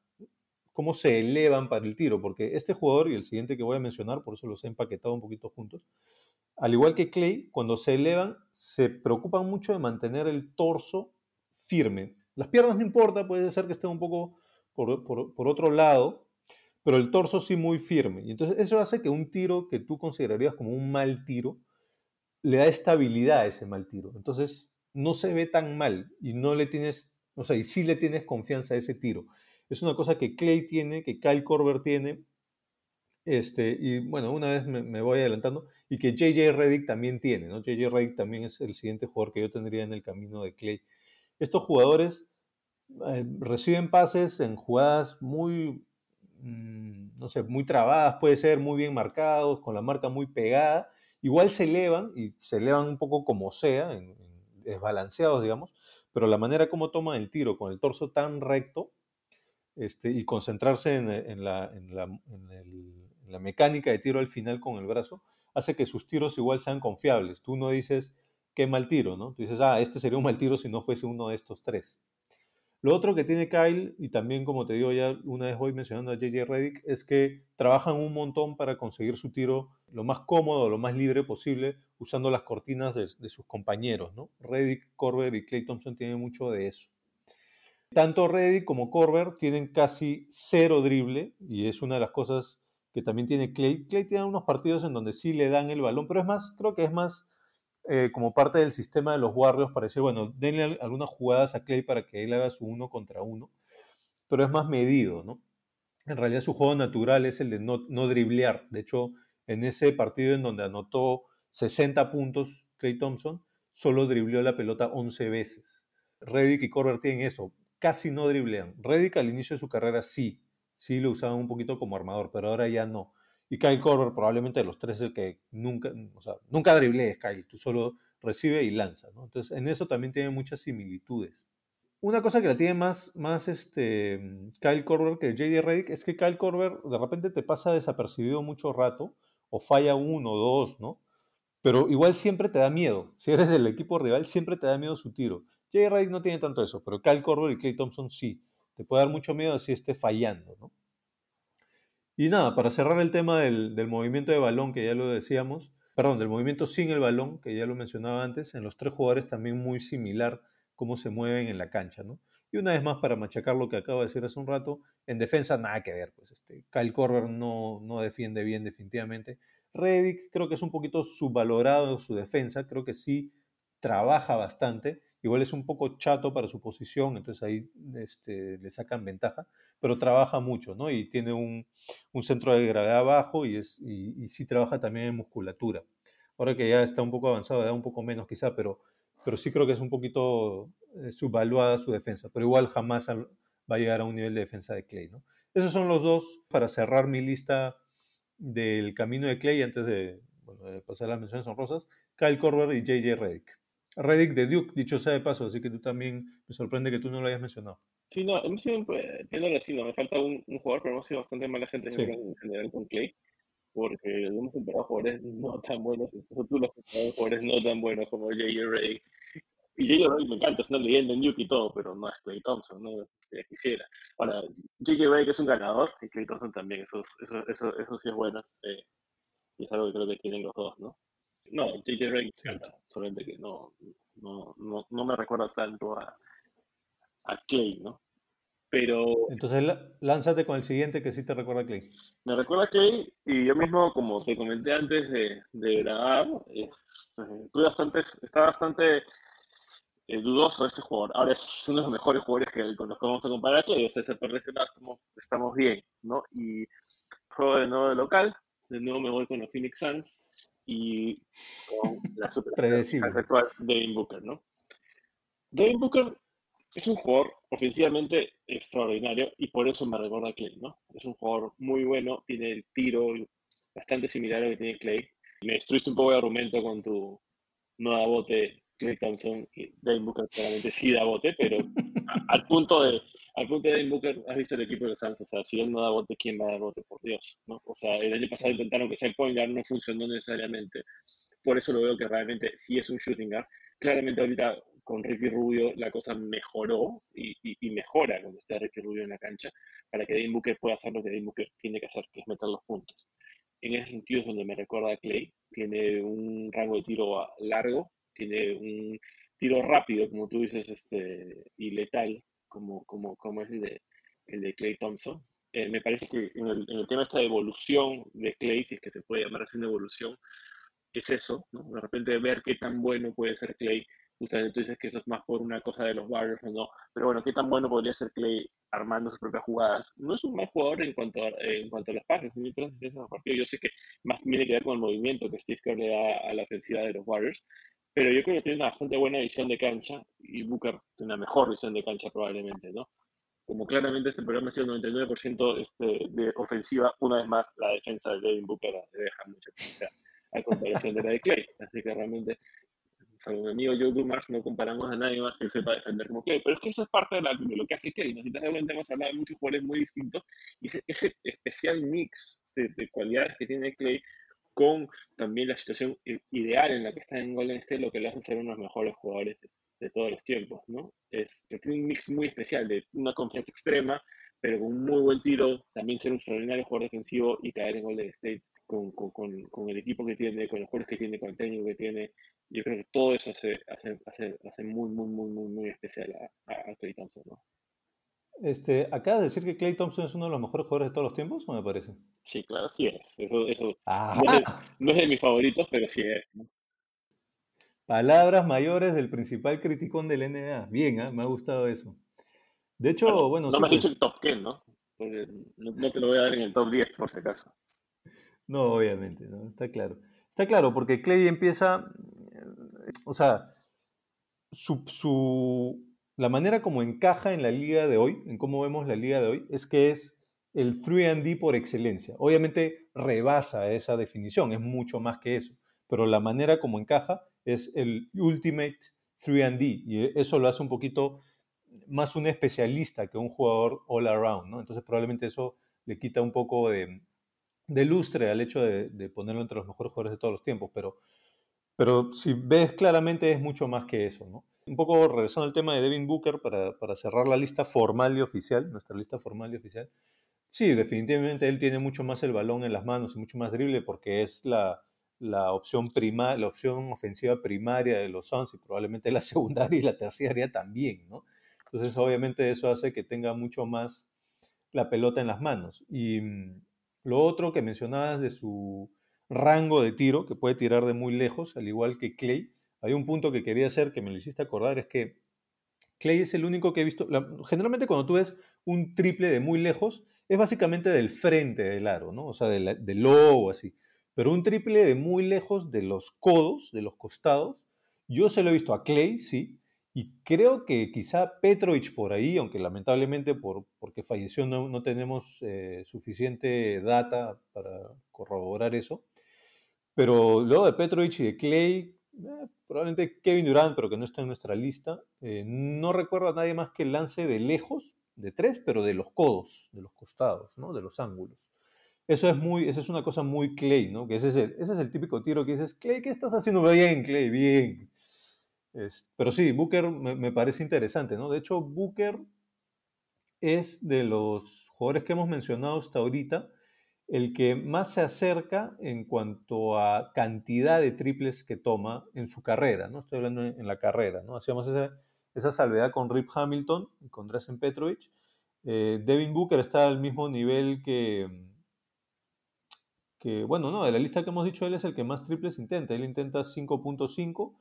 cómo se elevan para el tiro, porque este jugador y el siguiente que voy a mencionar, por eso los he empaquetado un poquito juntos, al igual que Clay, cuando se elevan, se preocupan mucho de mantener el torso firme. Las piernas no importa, puede ser que estén un poco por, por otro lado, pero el torso sí muy firme. Y entonces eso hace que un tiro que tú considerarías como un mal tiro, le da estabilidad a ese mal tiro. Entonces no se ve tan mal y no le tienes, o sea, y sí le tienes confianza a ese tiro. Es una cosa que Clay tiene, que Kyle Korver tiene, este, y bueno, una vez me, voy adelantando, y que JJ Reddick también tiene, ¿no? JJ Reddick también es el siguiente jugador que yo tendría en el camino de Clay. Estos jugadores eh, reciben pases en jugadas muy no sé, muy trabadas, puede ser muy bien marcados, con la marca muy pegada, igual se elevan y se elevan un poco como sea, desbalanceados, digamos, pero la manera como toman el tiro con el torso tan recto este, y concentrarse en, la, la, mecánica de tiro al final con el brazo, hace que sus tiros igual sean confiables. Tú no dices, qué mal tiro, ¿no? Tú dices, ah, este sería un mal tiro si no fuese uno de estos tres. Lo otro que tiene Kyle, y también como te digo ya una vez voy mencionando a JJ Reddick, es que trabajan un montón para conseguir su tiro lo más cómodo, lo más libre posible, usando las cortinas de, sus compañeros. ¿no? Reddick, Corber y Clay Thompson tienen mucho de eso. Tanto Reddick como Corber tienen casi cero drible, y es una de las cosas que también tiene Clay. Clay tiene unos partidos en donde sí le dan el balón, pero es más, creo que es más eh, como parte del sistema de los Warriors para decir, bueno, denle algunas jugadas a Clay para que él haga su uno contra uno, pero es más medido, ¿no? En realidad su juego natural es el de no, no driblear. De hecho, en ese partido en donde anotó 60 puntos Clay Thompson, solo dribleó la pelota 11 veces. Reddick y Corber tienen eso, casi no driblean. Reddick al inicio de su carrera sí, sí lo usaban un poquito como armador, pero ahora ya no. Y Kyle Korver probablemente de los tres es el que nunca, o sea, nunca driblees Kyle, tú solo recibe y lanza. Entonces, en eso también tiene muchas similitudes. Una cosa que la tiene más, más este, Kyle Korver que JD Redick es que Kyle Korver de repente te pasa desapercibido mucho rato, o falla uno o dos, ¿no? Pero igual siempre te da miedo. Si eres del equipo rival, siempre te da miedo su tiro. JD Redick no tiene tanto eso, pero Kyle Korver y Clay Thompson sí. te puede dar mucho miedo si esté fallando, ¿no? Y nada, para cerrar el tema del, del, movimiento de balón, que ya lo decíamos, perdón, del movimiento sin el balón, que ya lo mencionaba antes, en los tres jugadores también muy similar cómo se mueven en la cancha, ¿no? Y una vez más, para machacar lo que acabo de decir hace un rato, en defensa nada que ver, pues este, Kyle Korver no, no defiende bien definitivamente. Reddick creo que es un poquito subvalorado su defensa, creo que sí trabaja bastante, igual es un poco chato para su posición, entonces ahí este, le sacan ventaja, pero trabaja mucho, ¿no? Y tiene un, un centro de gravedad bajo y, es, y, sí trabaja también en musculatura. Ahora que ya está un poco avanzado, da un poco menos quizá, pero pero sí creo que es un poquito eh, subvaluada su defensa, pero igual jamás va a llegar a un nivel de defensa de Clay, ¿no? Esos son los dos para cerrar mi lista del camino de Clay antes de, bueno, de pasar las menciones honrosas, Kyle Korver y JJ Redick. Redick de Duke, dicho sea de paso, así que tú también me sorprende que tú no lo hayas mencionado. Sí, no, hemos sido, tiene razón, me falta un, un, jugador, pero hemos sido bastante mala gente sí. en general con Clay, porque hemos comparado jugadores no tan buenos, incluso tú los comparado jugadores no tan buenos como JJ Redick y J.J. Redick me encanta, es una leyenda en Yuki y todo, pero no es Clay Thompson, no quisiera. Ahora, J.J. Es un ganador y Clay Thompson también, eso, eso, eso, eso sí es bueno. Eh, y es algo que creo que tienen los dos, ¿no? No, J.J. Me encanta, solamente que no, no, no, no me recuerda tanto a, a Clay, ¿no? Pero. Entonces, lánzate con el siguiente que sí te recuerda a Clay. Me recuerda a Clay y yo mismo, como te comenté antes de, de grabar, eh, tuve bastante, está bastante eh, dudoso ese jugador. Ahora es uno de los mejores jugadores que, con los que vamos a comparar aquí. O sea, se estamos, estamos bien, ¿no? Y juego de nuevo de local. De nuevo me voy con los Phoenix Suns y con la super actual Devin Booker, ¿no? Devin Booker es un jugador ofensivamente extraordinario y por eso me recuerda a Clay, ¿no? Es un jugador muy bueno, tiene el tiro bastante similar a lo que tiene Clay. Me destruiste un poco de argumento con tu nueva bote Clay Thompson y Devin Booker claramente sí da bote, pero al punto de al punto de Devin Booker, has visto el equipo de los Suns, o sea, si él no da bote, ¿quién va a dar bote? Por Dios, ¿no? O sea, el año pasado intentaron que sea el point guard, no funcionó necesariamente. Por eso lo veo que realmente sí es un shooting guard. Claramente ahorita con Ricky Rubio la cosa mejoró y, y, y, mejora cuando está Ricky Rubio en la cancha para que Devin Booker pueda hacer lo que Devin Booker tiene que hacer, que es meter los puntos. En ese sentido es donde me recuerda a Clay. Tiene un rango de tiro largo, tiene un tiro rápido, como tú dices, este, y letal, como, como, como es el de, el de Clay Thompson. Eh, me parece que en el, en el, tema esta de evolución de Clay, si es que se puede llamar así una evolución, es eso, ¿no? De repente ver qué tan bueno puede ser Clay. Justamente tú dices que eso es más por una cosa de los Warriors o no, pero bueno, qué tan bueno podría ser Clay armando sus propias jugadas. No es un mal jugador en cuanto a, en cuanto a los pases, en el partido. Yo sé que más tiene que ver con el movimiento que Steve Kerr le da a la ofensiva de los Warriors, pero yo creo que tiene una bastante buena visión de cancha y Booker tiene una mejor visión de cancha probablemente, ¿no? Como claramente este programa ha sido 99% este, de ofensiva, una vez más la defensa de Devin Booker le deja mucho a comparación de la de Clay. Así que realmente, salvo mi amigo Joe Dumars, no comparamos a nadie más que sepa defender como Clay. Pero es que eso es parte de, la, de lo que hace Clay. ¿no? Si te das cuenta, hemos hablado de muchos jugadores muy distintos y ese, ese especial mix de, de cualidades que tiene Clay con también la situación ideal en la que está en Golden State, lo que le hace ser uno de los mejores jugadores de, de todos los tiempos, ¿no? Es tiene un mix muy especial de una confianza extrema, pero con un muy buen tiro, también ser un extraordinario jugador defensivo y caer en Golden State con, con, con, con el equipo que tiene, con los jugadores que tiene, con el técnico que tiene. Yo creo que todo eso hace, hace, hace, hace muy, muy, muy, muy, muy especial a, a, a Thompson, ¿no? Este, ¿Acabas de decir que Clay Thompson es uno de los mejores jugadores de todos los tiempos o me parece? Sí, claro, sí es. Eso, eso no, es de, no, es de, mis favoritos, pero sí es. ¿no? Palabras mayores del principal criticón del NBA. Bien, ¿eh? me ha gustado eso. De hecho, bueno. bueno no sí, me has pues... dicho el top 10, ¿no? Porque no, no, te lo voy a dar en el top 10, por si acaso. No, obviamente, ¿no? está claro. Está claro, porque Clay empieza. O sea, su, su la manera como encaja en la liga de hoy, en cómo vemos la liga de hoy, es que es el 3D por excelencia. Obviamente rebasa esa definición, es mucho más que eso, pero la manera como encaja es el Ultimate 3D y eso lo hace un poquito más un especialista que un jugador all around. Entonces probablemente eso le quita un poco de, lustre al hecho de, ponerlo entre los mejores jugadores de todos los tiempos, pero, pero si ves claramente es mucho más que eso. Un poco regresando al tema de Devin Booker para, para cerrar la lista formal y oficial, nuestra lista formal y oficial. Sí, definitivamente él tiene mucho más el balón en las manos y mucho más drible porque es la, la opción, prima, la opción ofensiva primaria de los Suns y probablemente la secundaria y la terciaria también, ¿no? Entonces, obviamente eso hace que tenga mucho más la pelota en las manos. Y mm, lo otro que mencionabas de su rango de tiro, que puede tirar de muy lejos, al igual que Clay, hay un punto que quería hacer que me lo hiciste acordar, es que Clay es el único que he visto, generalmente cuando tú ves un triple de muy lejos, es básicamente del frente del aro, ¿no? O sea, del, del logo, así. Pero un triple de muy lejos de los codos, de los costados, yo se lo he visto a Clay, sí, y creo que quizá Petrovic por ahí, aunque lamentablemente por, porque falleció no, no tenemos eh, suficiente data para corroborar eso, pero luego de Petrovic y de Clay, eh, probablemente Kevin Durant, pero que no está en nuestra lista, eh, no recuerdo a nadie más que lance de lejos, de tres, pero de los codos, de los costados, ¿no? de los ángulos. Eso es muy, esa es una cosa muy Clay, ¿no? Que ese es, el, ese es el típico tiro que dices, Clay, ¿qué estás haciendo bien, Clay? Bien. Pero sí, Booker me, me, parece interesante, ¿no? De hecho, Booker es de los jugadores que hemos mencionado hasta ahorita, el que más se acerca en cuanto a cantidad de triples que toma en su carrera, ¿no? Estoy hablando en, la carrera, ¿no? Hacíamos esa, esa salvedad con Rip Hamilton y con Drazen Petrovic. Eh, Devin Booker está al mismo nivel que, que, bueno, no, de la lista que hemos dicho, él es el que más triples intenta. Él intenta 5.5,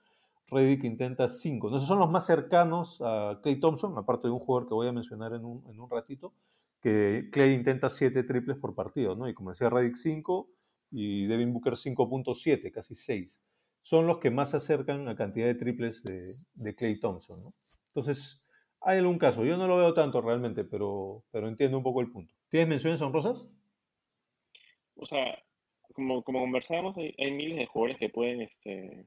Reddick intenta 5. Esos son los más cercanos a Clay Thompson, aparte de un jugador que voy a mencionar en un, en un ratito, que Clay intenta 7 triples por partido, ¿no? Y como decía Reddick 5 y Devin Booker 5.7, casi 6. Son los que más se acercan a cantidad de triples de, Clay Thompson, ¿no? Entonces, hay algún caso. Yo no lo veo tanto realmente, pero, pero entiendo un poco el punto. ¿Tienes menciones honrosas? O sea, como, como conversábamos, hay, hay, miles de jugadores que pueden, este,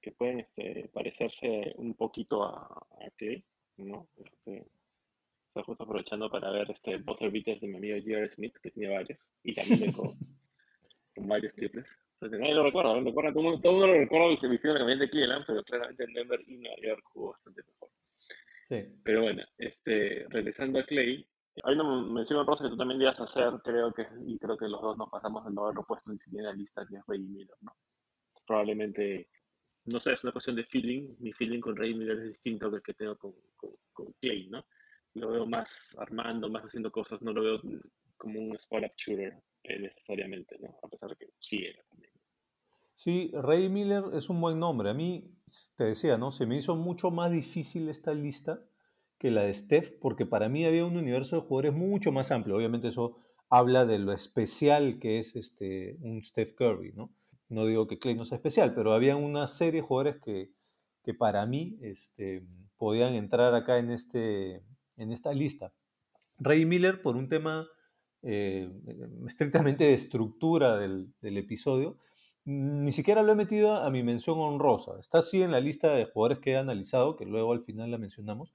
que pueden este, parecerse un poquito a, a Clay, ¿no? Este, estoy justo aprovechando para ver este buzzer beaters de mi amigo J.R. Smith, que tiene varios, y también con, con varios triples. Sea, nadie lo recuerda, ¿no? recuerda todo, el mundo, lo recuerda que se vistió la camiseta de Cleveland, pero claramente en Denver y Nueva York jugó bastante mejor. Sí. Pero bueno, este, regresando a Clay, hay una mención rosa que tú también a hacer, creo que, y creo que los dos nos pasamos de no haberlo puesto ni siquiera en la lista, que es Ray Miller, ¿no? Probablemente, no sé, es una cuestión de feeling. Mi feeling con Ray Miller es distinto que el que tengo con, con, con Clay, ¿no? Lo veo más armando, más haciendo cosas, no lo veo como un spot-up shooter eh, necesariamente, ¿no? A pesar de que sí era también. Sí, Ray Miller es un buen nombre. A mí, te decía, ¿no? Se me hizo mucho más difícil esta lista que la de Steph, porque para mí había un universo de jugadores mucho más amplio. Obviamente eso habla de lo especial que es este, un Steph Curry, ¿no? No digo que Clay no sea especial, pero había una serie de jugadores que, que para mí este, podían entrar acá en, este, en esta lista. Ray Miller, por un tema eh, estrictamente de estructura del, del, episodio, ni siquiera lo he metido a mi mención honrosa. Está así en la lista de jugadores que he analizado, que luego al final la mencionamos.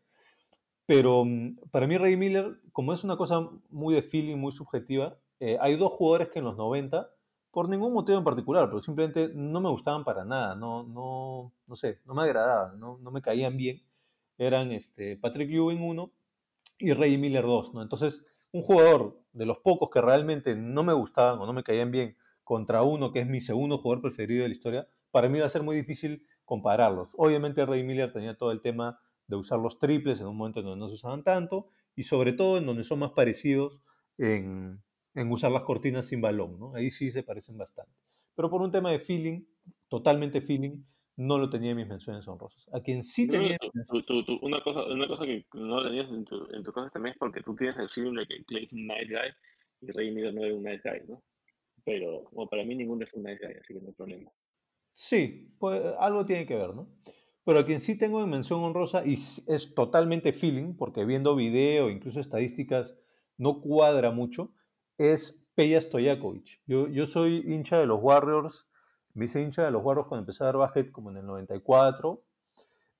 Pero mm, para mí Ray Miller, como es una cosa muy de feeling, muy subjetiva, eh, hay dos jugadores que en los 90, por ningún motivo en particular, pero simplemente no me gustaban para nada, no, no, no sé, no me agradaban, no, no me caían bien. Eran este, Patrick Ewing 1 y Ray Miller 2, ¿no? Entonces, un jugador de los pocos que realmente no me gustaban o no me caían bien contra uno que es mi segundo jugador preferido de la historia, para mí va a ser muy difícil compararlos. Obviamente Ray Miller tenía todo el tema de usar los triples en un momento en donde no se usaban tanto y sobre todo en donde son más parecidos en, en usar las cortinas sin balón, ¿no? Ahí sí se parecen bastante. Pero por un tema de feeling, totalmente feeling, no lo tenía en mis menciones honrosas. A quien sí tenía... Tú, tú, tú, una, cosa, una cosa que no tenías en tu, en tu cosa también es porque tú tienes el de que Clay es un nice guy y Ray Miller no es un nice guy, ¿no? Pero bueno, para mí ninguno es un nice guy, así que no hay problema. Sí, pues algo tiene que ver, ¿no? Pero a quien sí tengo en mención honrosa y es totalmente feeling, porque viendo video, incluso estadísticas, no cuadra mucho, es Peja Stojakovic. Yo, yo soy hincha de los Warriors, me hice hincha de los Warriors cuando empecé a dar básquet como en el 94.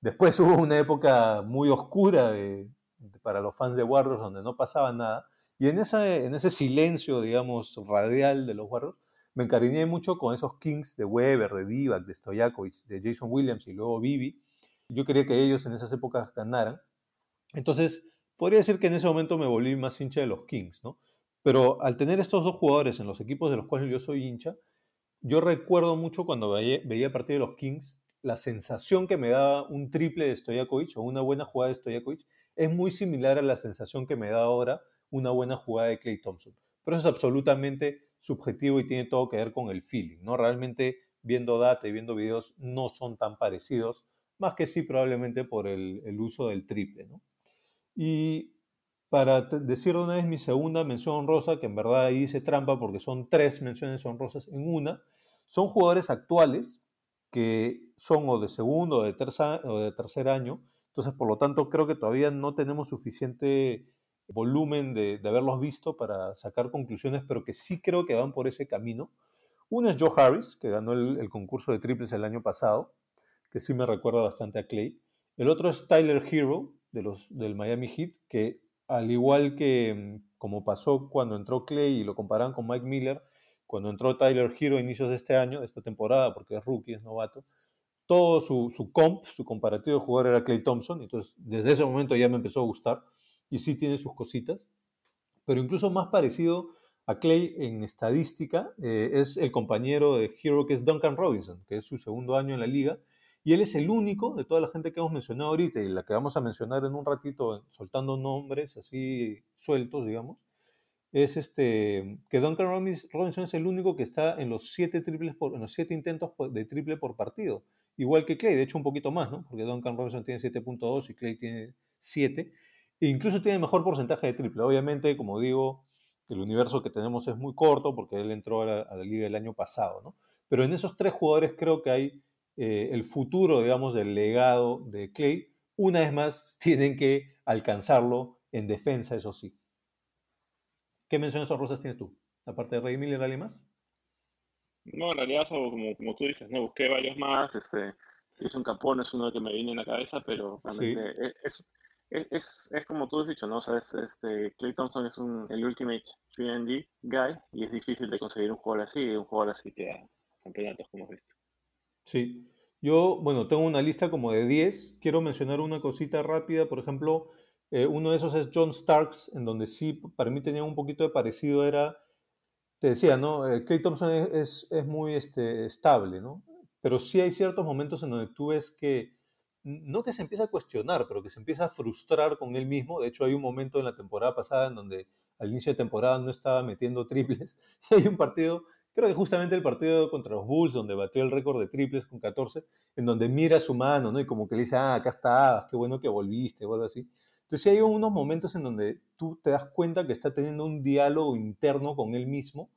Después hubo una época muy oscura de, de, para los fans de Warriors donde no pasaba nada. Y en, esa, en ese silencio, digamos, radial de los Warriors, me encariñé mucho con esos Kings de Weber, de Divac, de Stojakovic, de Jason Williams y luego Bibi. yo quería que ellos en esas épocas ganaran. Entonces, podría decir que en ese momento me volví más hincha de los Kings, ¿no? Pero al tener estos dos jugadores en los equipos de los cuales yo soy hincha, yo recuerdo mucho cuando veía, veía partido de los Kings, la sensación que me daba un triple de Stojakovic o una buena jugada de Stojakovic es muy similar a la sensación que me da ahora una buena jugada de Clay Thompson. Pero eso es absolutamente subjetivo y tiene todo que ver con el feeling, ¿no? Realmente viendo data y viendo videos no son tan parecidos, más que sí probablemente por el, el uso del triple, ¿no? Y para decir de una vez mi segunda mención honrosa, que en verdad ahí hice trampa porque son tres menciones honrosas en una, son jugadores actuales que son o de segundo o de, o de tercer año, entonces por lo tanto creo que todavía no tenemos suficiente volumen de, haberlos visto para sacar conclusiones, pero que sí creo que van por ese camino. Uno es Joe Harris, que ganó el, concurso de triples el año pasado, que sí me recuerda bastante a Clay. El otro es Tyler Hero, de los, del Miami Heat, que al igual que mm, como pasó cuando entró Clay y lo comparaban con Mike Miller, cuando entró Tyler Hero a inicios de este año, esta temporada, porque es rookie, es novato, todo su, su comp, su comparativo de jugador era Clay Thompson, entonces desde ese momento ya me empezó a gustar y sí tiene sus cositas, pero incluso más parecido a Clay en estadística eh, es el compañero de Hero que es Duncan Robinson, que es su segundo año en la liga, y él es el único de toda la gente que hemos mencionado ahorita y la que vamos a mencionar en un ratito, soltando nombres así sueltos, digamos, es este que Duncan Robinson es el único que está en los siete triples por, en los siete intentos de triple por partido, igual que Clay, de hecho un poquito más, ¿no? Porque Duncan Robinson tiene 7.2 y Clay tiene 7 e incluso tiene mejor porcentaje de triple. Obviamente, como digo, el universo que tenemos es muy corto porque él entró a la, liga el año pasado, ¿no? Pero en esos tres jugadores creo que hay eh, el futuro, digamos, del legado de Clay. Una vez más, tienen que alcanzarlo en defensa, eso sí. ¿Qué menciones rosas tienes tú? Aparte de Ray Miller, ¿alguien más? No, en realidad, como, como tú dices, no busqué varios más. Este, un Capón es uno que me viene en la cabeza, pero realmente e, es, es, es, como tú has dicho, ¿no? O sea, este, Clay Thompson es un, el Ultimate 3D guy y es difícil de conseguir un jugador así, un jugador así que da campeonatos, como has visto. Sí. Yo, bueno, tengo una lista como de 10. Quiero mencionar una cosita rápida. Por ejemplo, eh, uno de esos es John Starks, en donde sí, para mí tenía un poquito de parecido. Era, te decía, ¿no? Eh, Clay Thompson es, es, muy este, estable, ¿no? Pero sí hay ciertos momentos en donde tú ves que no que se empieza a cuestionar, pero que se empieza a frustrar con él mismo. De hecho, hay un momento en la temporada pasada en donde al inicio de temporada no estaba metiendo triples. Y hay un partido, creo que justamente el partido contra los Bulls, donde batió el récord de triples con 14, en donde mira su mano, ¿no? Y como que le dice, ah, acá estabas, qué bueno que volviste, o algo así. Entonces, hay unos momentos en donde tú te das cuenta que está teniendo un diálogo interno con él mismo,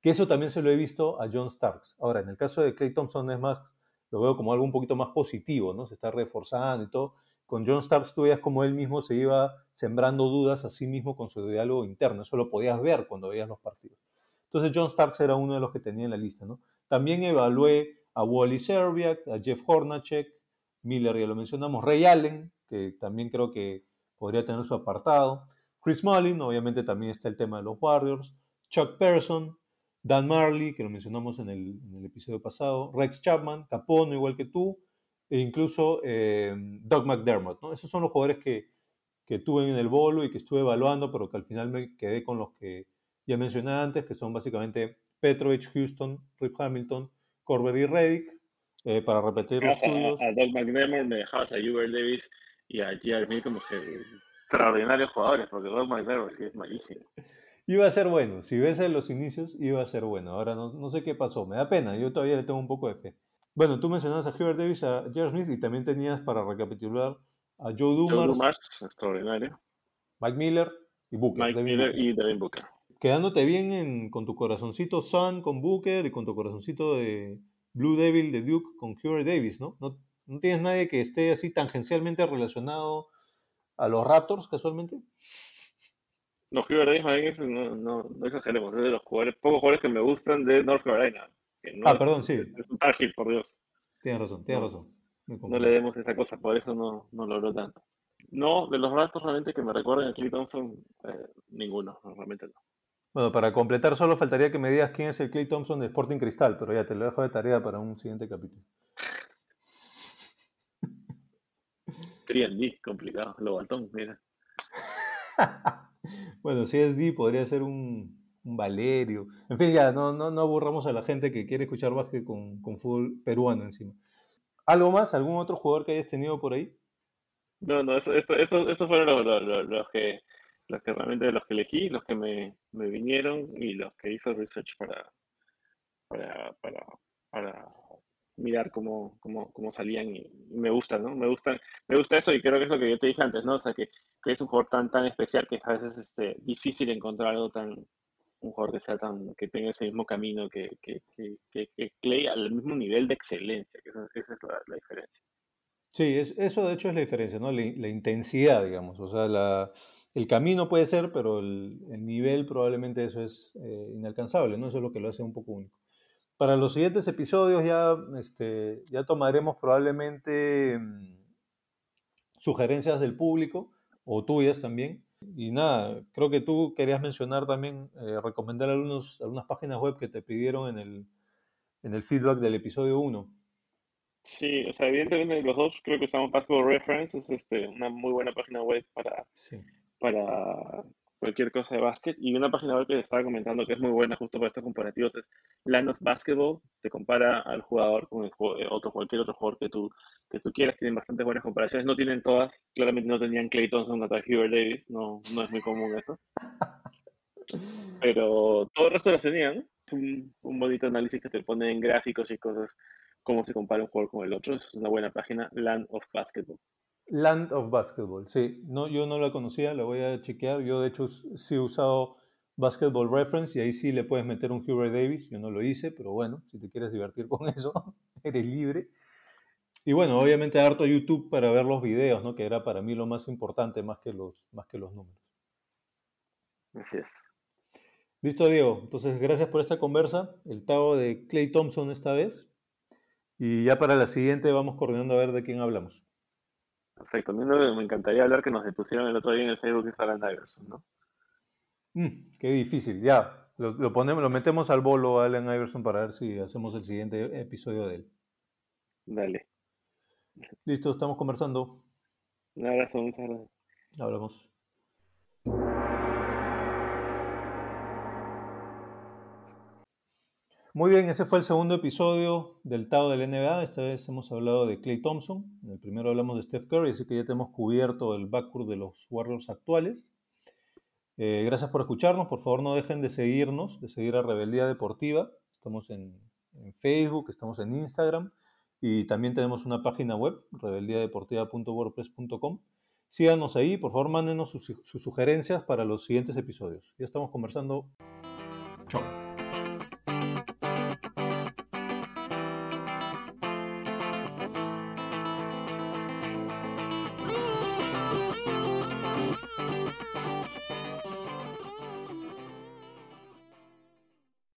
que eso también se lo he visto a John Starks. Ahora, en el caso de Clay Thompson es más lo veo como algo un poquito más positivo, ¿no? Se está reforzando y todo. Con John Starks tú veías como él mismo se iba sembrando dudas a sí mismo con su diálogo interno. Eso lo podías ver cuando veías los partidos. Entonces John Starks era uno de los que tenía en la lista, ¿no? También evalué a Wally Serbiak, a Jeff Hornacek, Miller ya lo mencionamos, Ray Allen, que también creo que podría tener su apartado, Chris Mullin, obviamente también está el tema de los Warriors, Chuck Person, Dan Marley, que lo mencionamos en el, episodio pasado, Rex Chapman, Capone, igual que tú, e incluso eh, Doug McDermott. ¿no? Esos son los jugadores que, que tuve en el bolo y que estuve evaluando, pero que al final me quedé con los que ya mencioné antes, que son básicamente Petrovich, Houston, Rip Hamilton, Corber y Reddick, eh, para repetir los estudios. A, Doug McDermott me dejabas a Hubert Davis y a J.R. como que extraordinarios jugadores, porque Doug McDermott sí es malísimo. Iba a ser bueno, si ves en los inicios, iba a ser bueno. Ahora no, no sé qué pasó, me da pena, yo todavía le tengo un poco de fe. Bueno, tú mencionabas a Hubert Davis, a Jerry Smith y también tenías para recapitular a Joe Dumars, Joe Dumars extraordinario. Mike Miller y Booker. Mike Miller y Devin Booker. Quedándote bien en, con tu corazoncito Sun con Booker y con tu corazoncito de Blue Devil de Duke con Hubert Davis, ¿no? ¿no? ¿No tienes nadie que esté así tangencialmente relacionado a los Raptors casualmente? No, Hubert Davis, no, no, no exageremos, es de los jugadores, pocos jugadores que me gustan de North Carolina. ah, perdón, sí. Es un ágil, por Dios. Tienes razón, tienes razón. No le demos esa cosa, por eso no, no logró tanto. No, de los ratos realmente que me recuerden a Clay Thompson, eh, ninguno, realmente no. Bueno, para completar, solo faltaría que me digas quién es el Clay Thompson de Sporting Cristal, pero ya te lo dejo de tarea para un siguiente capítulo. 3D, complicado. Lo baltón, mira. bueno, si es D, podría ser un, Valerio. En fin, ya, no, no, no aburramos a la gente que quiere escuchar básquet con, con fútbol peruano encima. ¿Algo más? ¿Algún otro jugador que hayas tenido por ahí? No, no, estos fueron los, que, los que realmente los que elegí, los que me, vinieron y los que hizo research para, mirar cómo, cómo, cómo salían y, me gusta, ¿no? Me gusta, me gusta eso y creo que es lo que yo te dije antes, ¿no? O sea, que, es un jugador tan, tan especial que a veces es este, difícil encontrar algo tan, un jugador que sea tan, que tenga ese mismo camino que, que, que, Clay al mismo nivel de excelencia, esa, es la diferencia. Sí, es, eso de hecho es la diferencia, ¿no? La, intensidad, digamos. O sea, la, el camino puede ser, pero el, nivel probablemente eso es eh, inalcanzable, ¿no? Eso es lo que lo hace un poco único. Para los siguientes episodios ya, este, ya tomaremos probablemente mm, sugerencias del público o tuyas también. Y nada, creo que tú querías mencionar también, eh, recomendar algunos, algunas páginas web que te pidieron en el, en el feedback del episodio 1. Sí, o sea, evidentemente los dos creo que estamos Basketball Reference, es este, una muy buena página web para, para cualquier cosa de básquet. Y una página web que estaba comentando que es muy buena justo para estos comparativos es Lanos Basketball. Te compara al jugador con el, eh, otro, cualquier otro jugador que tú, que tú quieras. Tienen bastantes buenas comparaciones. No tienen todas. Claramente no tenían Clay Thompson contra Hubert Davis. No, no es muy común esto. Pero todo el resto las tenían. Un, un bonito análisis que te pone en gráficos y cosas cómo se compara un jugador con el otro. Es una buena página, Land of Basketball. Land of Basketball, sí. No, yo no la conocía, la voy a chequear. Yo, de hecho, sí he usado Basketball Reference y ahí sí le puedes meter un Hubert Davis. Yo no lo hice, pero bueno, si te quieres divertir con eso, eres libre. Y bueno, obviamente harto YouTube para ver los videos, ¿no? Que era para mí lo más importante, más que los, más que los números. Así es. Listo, Diego. Entonces, gracias por esta conversa. El Tao de Clay Thompson esta vez. Y ya para la siguiente vamos coordinando a ver de quién hablamos. Perfecto. A mí me encantaría hablar que nos pusieron el otro día en el Facebook de Alan Iverson, ¿no? Mm, qué difícil. Ya, lo, ponemos, lo metemos al bolo a Allen Iverson para ver si hacemos el siguiente episodio de él. Dale. Listo, estamos conversando. Un abrazo, muchas gracias. Hablamos. Muy bien, ese fue el segundo episodio del Tao del NBA. Esta vez hemos hablado de Clay Thompson. En el primero hablamos de Steph Curry, así que ya tenemos cubierto el backcourt de los Warriors actuales. Eh, gracias por escucharnos. Por favor, no dejen de seguirnos, de seguir a Rebeldía Deportiva. Estamos en, Facebook, estamos en Instagram y también tenemos una página web, rebeldiadeportiva.wordpress.com. Síganos ahí, por favor, mándenos sus sugerencias para los siguientes episodios. Ya estamos conversando. Chao.